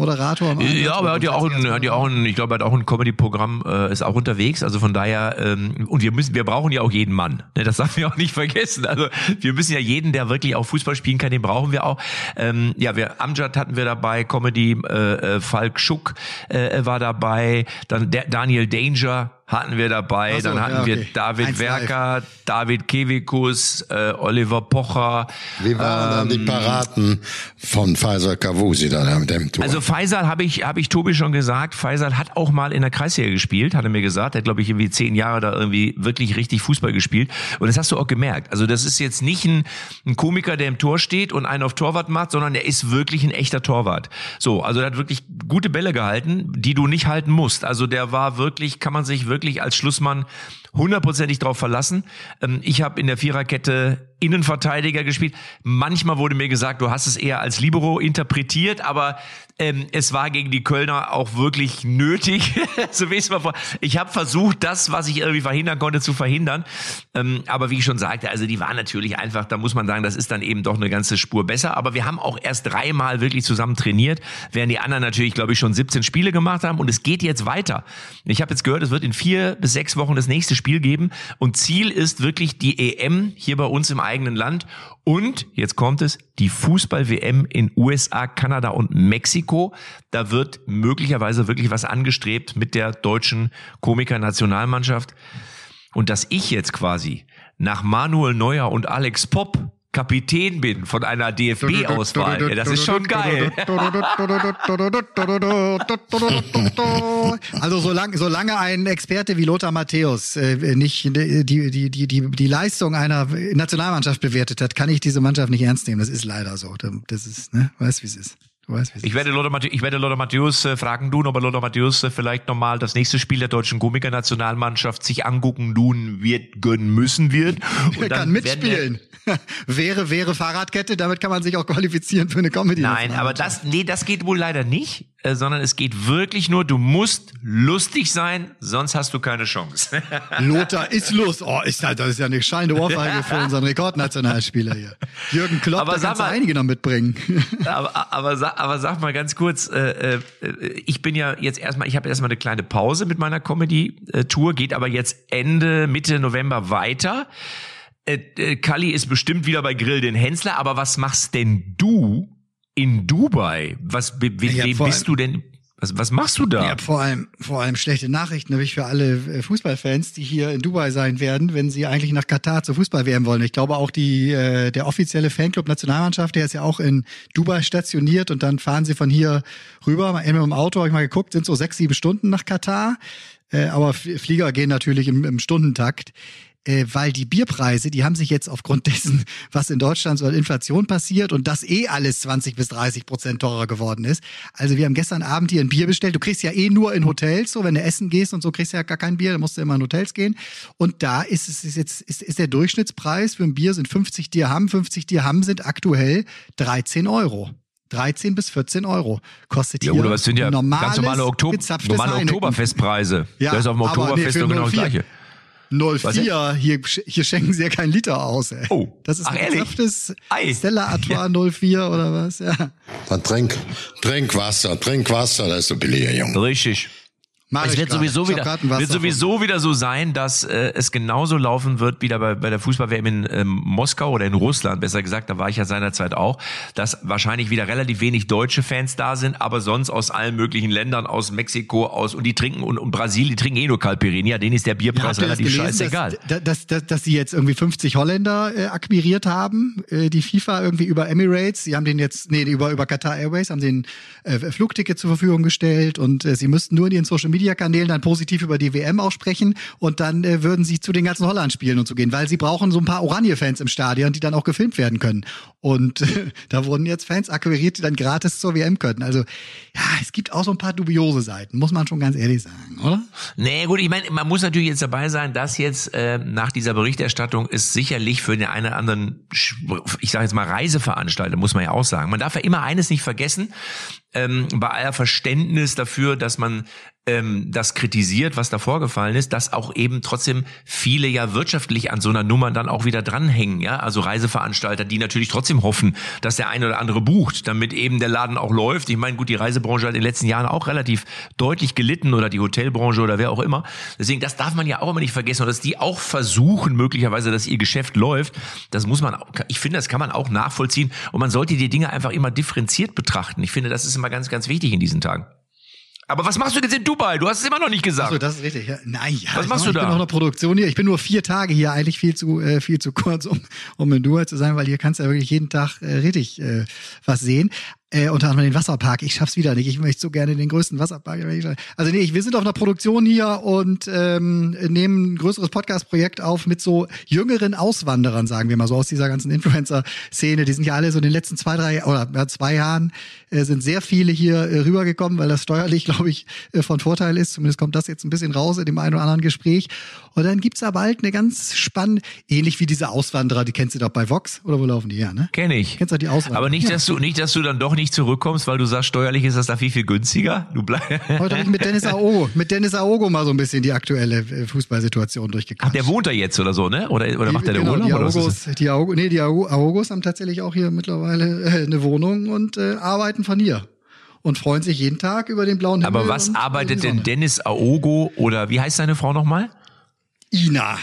Fußballmoderator. am Ja, aber er hat ja auch ein, hat ja auch ein, ich glaube, er hat auch ein Comedy-Programm, äh, ist auch unterwegs. Also von daher, ähm, und wir müssen, wir brauchen ja auch jeden Mann. Ne, das darf wir auch nicht vergessen. Also wir müssen ja jeden, der wirklich auch Fußball spielen kann, den brauchen wir auch. Ähm, ja, wir Amjad hatten wir dabei, Comedy, äh, äh, Falk Schuck äh, war dabei, dann der, Daniel Danger hatten wir dabei, so, dann hatten ja, wir okay. David Eins live. Werker, David Kevikus, äh, Oliver Pocher. Wie waren dann die Paraten von Faisal Kavusi da mit dem Tor? Also Faisal habe ich, habe ich Tobi schon gesagt. Faisal hat auch mal in der Kreisliga gespielt, hat er mir gesagt. Er hat, glaube ich, irgendwie zehn Jahre da irgendwie wirklich richtig Fußball gespielt. Und das hast du auch gemerkt. Also das ist jetzt nicht ein, ein Komiker, der im Tor steht und einen auf Torwart macht, sondern der ist wirklich ein echter Torwart. So, also er hat wirklich gute Bälle gehalten, die du nicht halten musst. Also der war wirklich, kann man sich wirklich als Schlussmann hundertprozentig drauf verlassen. Ähm, ich habe in der Viererkette Innenverteidiger gespielt. Manchmal wurde mir gesagt, du hast es eher als Libero interpretiert, aber ähm, es war gegen die Kölner auch wirklich nötig. so wie es mal vor. Ich habe versucht, das, was ich irgendwie verhindern konnte, zu verhindern. Ähm, aber wie ich schon sagte, also die waren natürlich einfach, da muss man sagen, das ist dann eben doch eine ganze Spur besser. Aber wir haben auch erst dreimal wirklich zusammen trainiert, während die anderen natürlich, glaube ich, schon 17 Spiele gemacht haben. Und es geht jetzt weiter. Ich habe jetzt gehört, es wird in vier bis sechs Wochen das nächste Spiel geben. Und Ziel ist wirklich die EM hier bei uns im eigenen Land. Und, jetzt kommt es, die Fußball-WM in USA, Kanada und Mexiko. Da wird möglicherweise wirklich was angestrebt mit der deutschen Komiker-Nationalmannschaft. Und dass ich jetzt quasi nach Manuel Neuer und Alex Popp Kapitän bin von einer DFB-Auswahl. Das ist schon geil. Also solange, solange ein Experte wie Lothar Matthäus äh, nicht die, die, die, die, die Leistung einer Nationalmannschaft bewertet hat, kann ich diese Mannschaft nicht ernst nehmen. Das ist leider so. Das ist, ne, weißt wie es ist. Weißt, ich werde Lothar Matthäus, ich werde Lothar Matthäus äh, fragen tun, ob er Lothar Matthäus äh, vielleicht nochmal das nächste Spiel der deutschen Komiker-Nationalmannschaft sich angucken nun wird, gönnen müssen wird. Und er kann mitspielen. wäre, wäre Fahrradkette, damit kann man sich auch qualifizieren für eine Comedy. Nein, aber das, nee, das geht wohl leider nicht, äh, sondern es geht wirklich nur, du musst lustig sein, sonst hast du keine Chance. Lothar ist Lust. Oh, ist halt, das ist ja eine schallende Ohrfeige für unseren Rekordnationalspieler hier. Jürgen Klopp, aber da kannst mal, einige noch mitbringen. aber, aber, aber sag mal ganz kurz, äh, äh, ich bin ja jetzt erstmal, ich habe erstmal eine kleine Pause mit meiner Comedy-Tour, geht aber jetzt Ende, Mitte November weiter. Äh, äh, Kali ist bestimmt wieder bei Grill den Hensler, aber was machst denn du in Dubai? Was, we, ja, wem bist du denn? Was, was machst du da? Ja, vor allem, vor allem schlechte Nachrichten nämlich für alle äh, Fußballfans, die hier in Dubai sein werden, wenn sie eigentlich nach Katar zur Fußball werden wollen. Ich glaube auch die, äh, der offizielle Fanclub Nationalmannschaft, der ist ja auch in Dubai stationiert und dann fahren sie von hier rüber. Mal im Auto habe ich mal geguckt, sind so sechs, sieben Stunden nach Katar. Äh, aber Flieger gehen natürlich im, im Stundentakt äh, weil die Bierpreise, die haben sich jetzt aufgrund dessen, was in Deutschland so an Inflation passiert und das eh alles 20 bis 30 Prozent teurer geworden ist. Also wir haben gestern Abend hier ein Bier bestellt. Du kriegst ja eh nur in Hotels, so wenn du essen gehst und so kriegst du ja gar kein Bier, dann musst du immer in Hotels gehen. Und da ist es ist jetzt ist, ist der Durchschnittspreis für ein Bier sind 50 Dirham. 50 Dirham sind aktuell 13 Euro. 13 bis 14 Euro kostet hier. Ja, oder was sind ja normales, ganz normale, Oktober, normale Oktoberfestpreise. Ja, das ist auf dem Oktoberfest nee, genau das gleiche. 04, hier, hier schenken sie ja keinen Liter aus. Ey. Oh, das ist Ach, ein gezapftes Stella Artois ja. 04 oder was? Ja. Dann trink, trink Wasser, trink Wasser, das ist so billiger, Junge. Richtig. Mach es wird sowieso wieder, wird sowieso wieder so sein, dass äh, es genauso laufen wird, wieder bei, bei der Fußball-WM in ähm, Moskau oder in Russland, besser gesagt, da war ich ja seinerzeit auch, dass wahrscheinlich wieder relativ wenig deutsche Fans da sind, aber sonst aus allen möglichen Ländern, aus Mexiko, aus und die trinken und, und Brasilien, die trinken eh nur Calperini, ja, denen ist der Bierpreis ja, relativ gelesen, scheißegal. Dass, dass, dass, dass sie jetzt irgendwie 50 Holländer äh, akquiriert haben, äh, die FIFA irgendwie über Emirates, sie haben den jetzt, nee, über, über Qatar Airways, haben den äh, Flugticket zur Verfügung gestellt und äh, sie müssten nur in ihren Social Media Media-Kanälen dann positiv über die WM aussprechen und dann äh, würden sie zu den ganzen Holland-Spielen und so gehen, weil sie brauchen so ein paar Oranje-Fans im Stadion, die dann auch gefilmt werden können. Und da wurden jetzt Fans akquiriert, die dann gratis zur WM können. Also ja, es gibt auch so ein paar dubiose Seiten, muss man schon ganz ehrlich sagen, oder? Nee, gut, ich meine, man muss natürlich jetzt dabei sein, dass jetzt äh, nach dieser Berichterstattung ist sicherlich für den einen oder anderen, ich sage jetzt mal Reiseveranstalter, muss man ja auch sagen. Man darf ja immer eines nicht vergessen, ähm, bei aller Verständnis dafür, dass man ähm, das kritisiert, was da vorgefallen ist, dass auch eben trotzdem viele ja wirtschaftlich an so einer Nummer dann auch wieder dranhängen, ja, also Reiseveranstalter, die natürlich trotzdem hoffen, dass der eine oder andere bucht, damit eben der Laden auch läuft. Ich meine, gut, die Reisebranche hat in den letzten Jahren auch relativ deutlich gelitten oder die Hotelbranche oder wer auch immer. Deswegen, das darf man ja auch immer nicht vergessen, dass die auch versuchen möglicherweise, dass ihr Geschäft läuft. Das muss man, ich finde, das kann man auch nachvollziehen und man sollte die Dinge einfach immer differenziert betrachten. Ich finde, das ist immer ganz, ganz wichtig in diesen Tagen. Aber was machst du jetzt in Dubai? Du hast es immer noch nicht gesagt. Achso, das ist richtig. Ja. Nein, ja. Was machst du da? Ich bin noch in der Produktion hier. Ich bin nur vier Tage hier, eigentlich viel zu äh, viel zu kurz, um, um in Dubai zu sein, weil hier kannst du ja wirklich jeden Tag äh, richtig äh, was sehen. Äh, unter anderem den Wasserpark. Ich schaff's wieder nicht. Ich möchte so gerne den größten Wasserpark. Also nee, wir sind auf einer Produktion hier und ähm, nehmen ein größeres Podcast-Projekt auf mit so jüngeren Auswanderern, sagen wir mal so, aus dieser ganzen Influencer-Szene. Die sind ja alle so in den letzten zwei, drei oder ja, zwei Jahren äh, sind sehr viele hier äh, rübergekommen, weil das steuerlich, glaube ich, äh, von Vorteil ist. Zumindest kommt das jetzt ein bisschen raus in dem einen oder anderen Gespräch. Und dann gibt's aber bald eine ganz spannende, ähnlich wie diese Auswanderer, die kennst du doch bei Vox oder wo laufen die her, ne? Kenn ich. Kennst du die Auswanderer? Aber nicht, dass du, nicht, dass du dann doch nicht zurückkommst, weil du sagst, steuerlich ist das da viel, viel günstiger. Du bleibst. Heute habe ich mit Dennis Aogo, mit Dennis Aogo mal so ein bisschen die aktuelle äh, Fußballsituation durchgequatscht. Ach, der wohnt da jetzt oder so, ne? Oder, oder die, macht der genau, Urlaub? Die Aogos, die Aogos, nee, die Aogos haben tatsächlich auch hier mittlerweile äh, eine Wohnung und äh, arbeiten von hier und freuen sich jeden Tag über den blauen Himmel. Aber was arbeitet denn Dennis Aogo oder wie heißt seine Frau nochmal? Ina.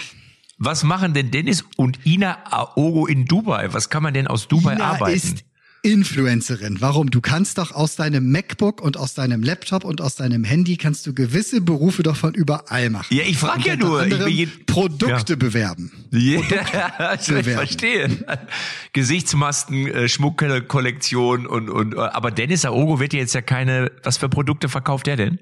Was machen denn Dennis und Ina Aogo in Dubai? Was kann man denn aus Dubai Ina arbeiten? ist Influencerin. Warum? Du kannst doch aus deinem MacBook und aus deinem Laptop und aus deinem Handy kannst du gewisse Berufe doch von überall machen. Ja, ich frag ja nur. Ich Produkte Ja. bewerben. Ja, ich bewerben. verstehe. Gesichtsmasken, äh, Schmuckkollektion und, und, aber Dennis Aogo wird ja jetzt ja keine, was für Produkte verkauft der denn?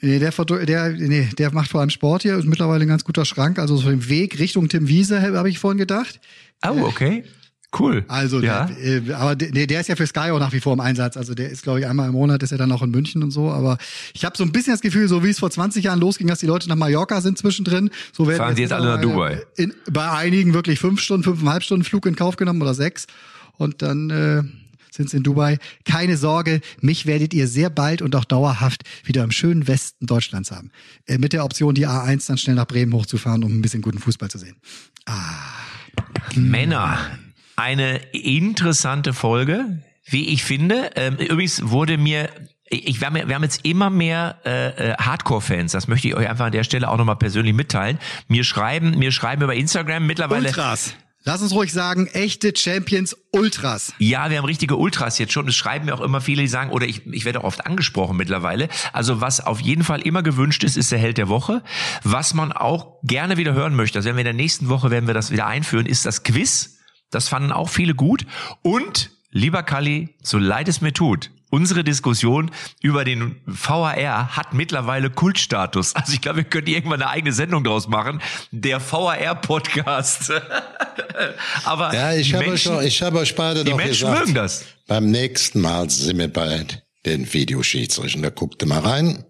Nee, der, der, nee, der macht vor allem Sport hier, ist mittlerweile ein ganz guter Schrank. Also so den Weg Richtung Tim Wiese habe ich vorhin gedacht. Oh, okay. Cool. Also, ja. der, äh, aber der, der ist ja für Sky auch nach wie vor im Einsatz. Also der ist, glaube ich, einmal im Monat ist er dann auch in München und so. Aber ich habe so ein bisschen das Gefühl, so wie es vor 20 Jahren losging, dass die Leute nach Mallorca sind zwischendrin. So werden Fahren sie jetzt alle nach mittlerweile In, bei einigen wirklich fünf Stunden, fünfeinhalb Stunden Flug in Kauf genommen oder sechs. Und dann äh, sind sie in Dubai. Keine Sorge, mich werdet ihr sehr bald und auch dauerhaft wieder im schönen Westen Deutschlands haben. Äh, mit der Option, die A1 dann schnell nach Bremen hochzufahren, um ein bisschen guten Fußball zu sehen. Männer. Eine interessante Folge, wie ich finde. Ähm, übrigens wurde mir ich, wir, haben, wir haben jetzt immer mehr äh, äh, Hardcore-Fans, das möchte ich euch einfach an der Stelle auch nochmal persönlich mitteilen. Mir schreiben, mir schreiben über Instagram mittlerweile. Ultras. Lass uns ruhig sagen, echte Champions Ultras. Ja, wir haben richtige Ultras jetzt schon. Es schreiben mir auch immer viele, die sagen, oder ich, ich werde auch oft angesprochen mittlerweile. Also was auf jeden Fall immer gewünscht ist, ist der Held der Woche. Was man auch gerne wieder hören möchte, also wenn wir in der nächsten Woche werden wir das wieder einführen, ist das Quiz. Das fanden auch viele gut. Und, lieber Kalli, so leid es mir tut, unsere Diskussion über den VAR hat mittlerweile Kultstatus. Also ich glaube, wir können irgendwann eine eigene Sendung draus machen. Der VAR-Podcast. Aber Ja, ich habe euch, Menschen- ich habe euch beide die doch Menschen gesagt. mögen das. Beim nächsten Mal sind wir bei den Videoschiedsrichtern. Da guckt ihr mal rein.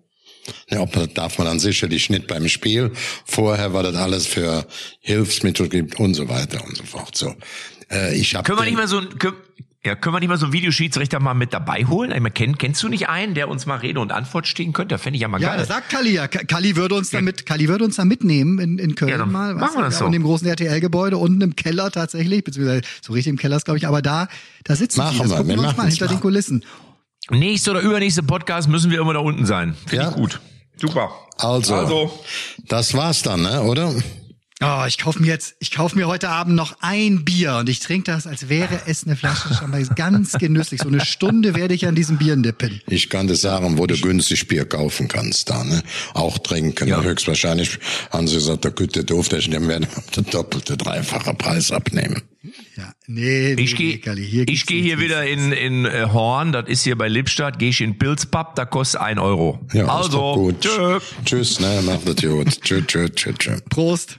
Ja, ob man, darf man dann sicherlich nicht beim Spiel. Vorher war das alles für Hilfsmittel gibt und so weiter und so fort. So, äh, ich habe Können wir nicht mal so ein, können, ja, können wir nicht mal so einen Videoschiedsrichter mal mit dabei holen? Ich meine, kenn, kennst du nicht einen, der uns mal Rede und Antwort stehen könnte? Da fände ich ja mal Ja, geil. das sagt Kalli ja. Ka- Kalli würde uns damit, Kalli würde uns da mitnehmen in, in Köln Ja, dann mal. machen wir das ja, so. In dem großen RTL-Gebäude, unten im Keller tatsächlich, beziehungsweise so richtig im Keller ist, glaube ich, aber da, da sitzen Machen die. Das wir, gucken wir wir uns mal hinter mal. den Kulissen. Nächste oder übernächste Podcast müssen wir immer da unten sein. Finde Ja. ich gut. Super. Also, Also. das war's dann, ne, oder? Oh, ich kauf mir jetzt, ich kauf mir heute Abend noch ein Bier und ich trinke das, als wäre es eine Flasche Champagner. Ganz genüsslich. So eine Stunde werde ich an diesem Bier nippen. Ich kann dir sagen, wo du günstig Bier kaufen kannst da, ne? Auch trinken. Ja. Höchstwahrscheinlich haben sie gesagt, der Güte doof, der werden den doppelte, dreifache Preis abnehmen. Ja, nee, nee, Ich nee, gehe hier ich gehe hier nichts. wieder in, in äh, Horn, das ist hier bei Lippstadt, gehe ich in Pilzpub, da kostet ein Euro. Ja, ist also, doch gut. tschö. Tschüss, ne, macht das gut. Tschüss, tschüss, tschüss, tschüss. Prost.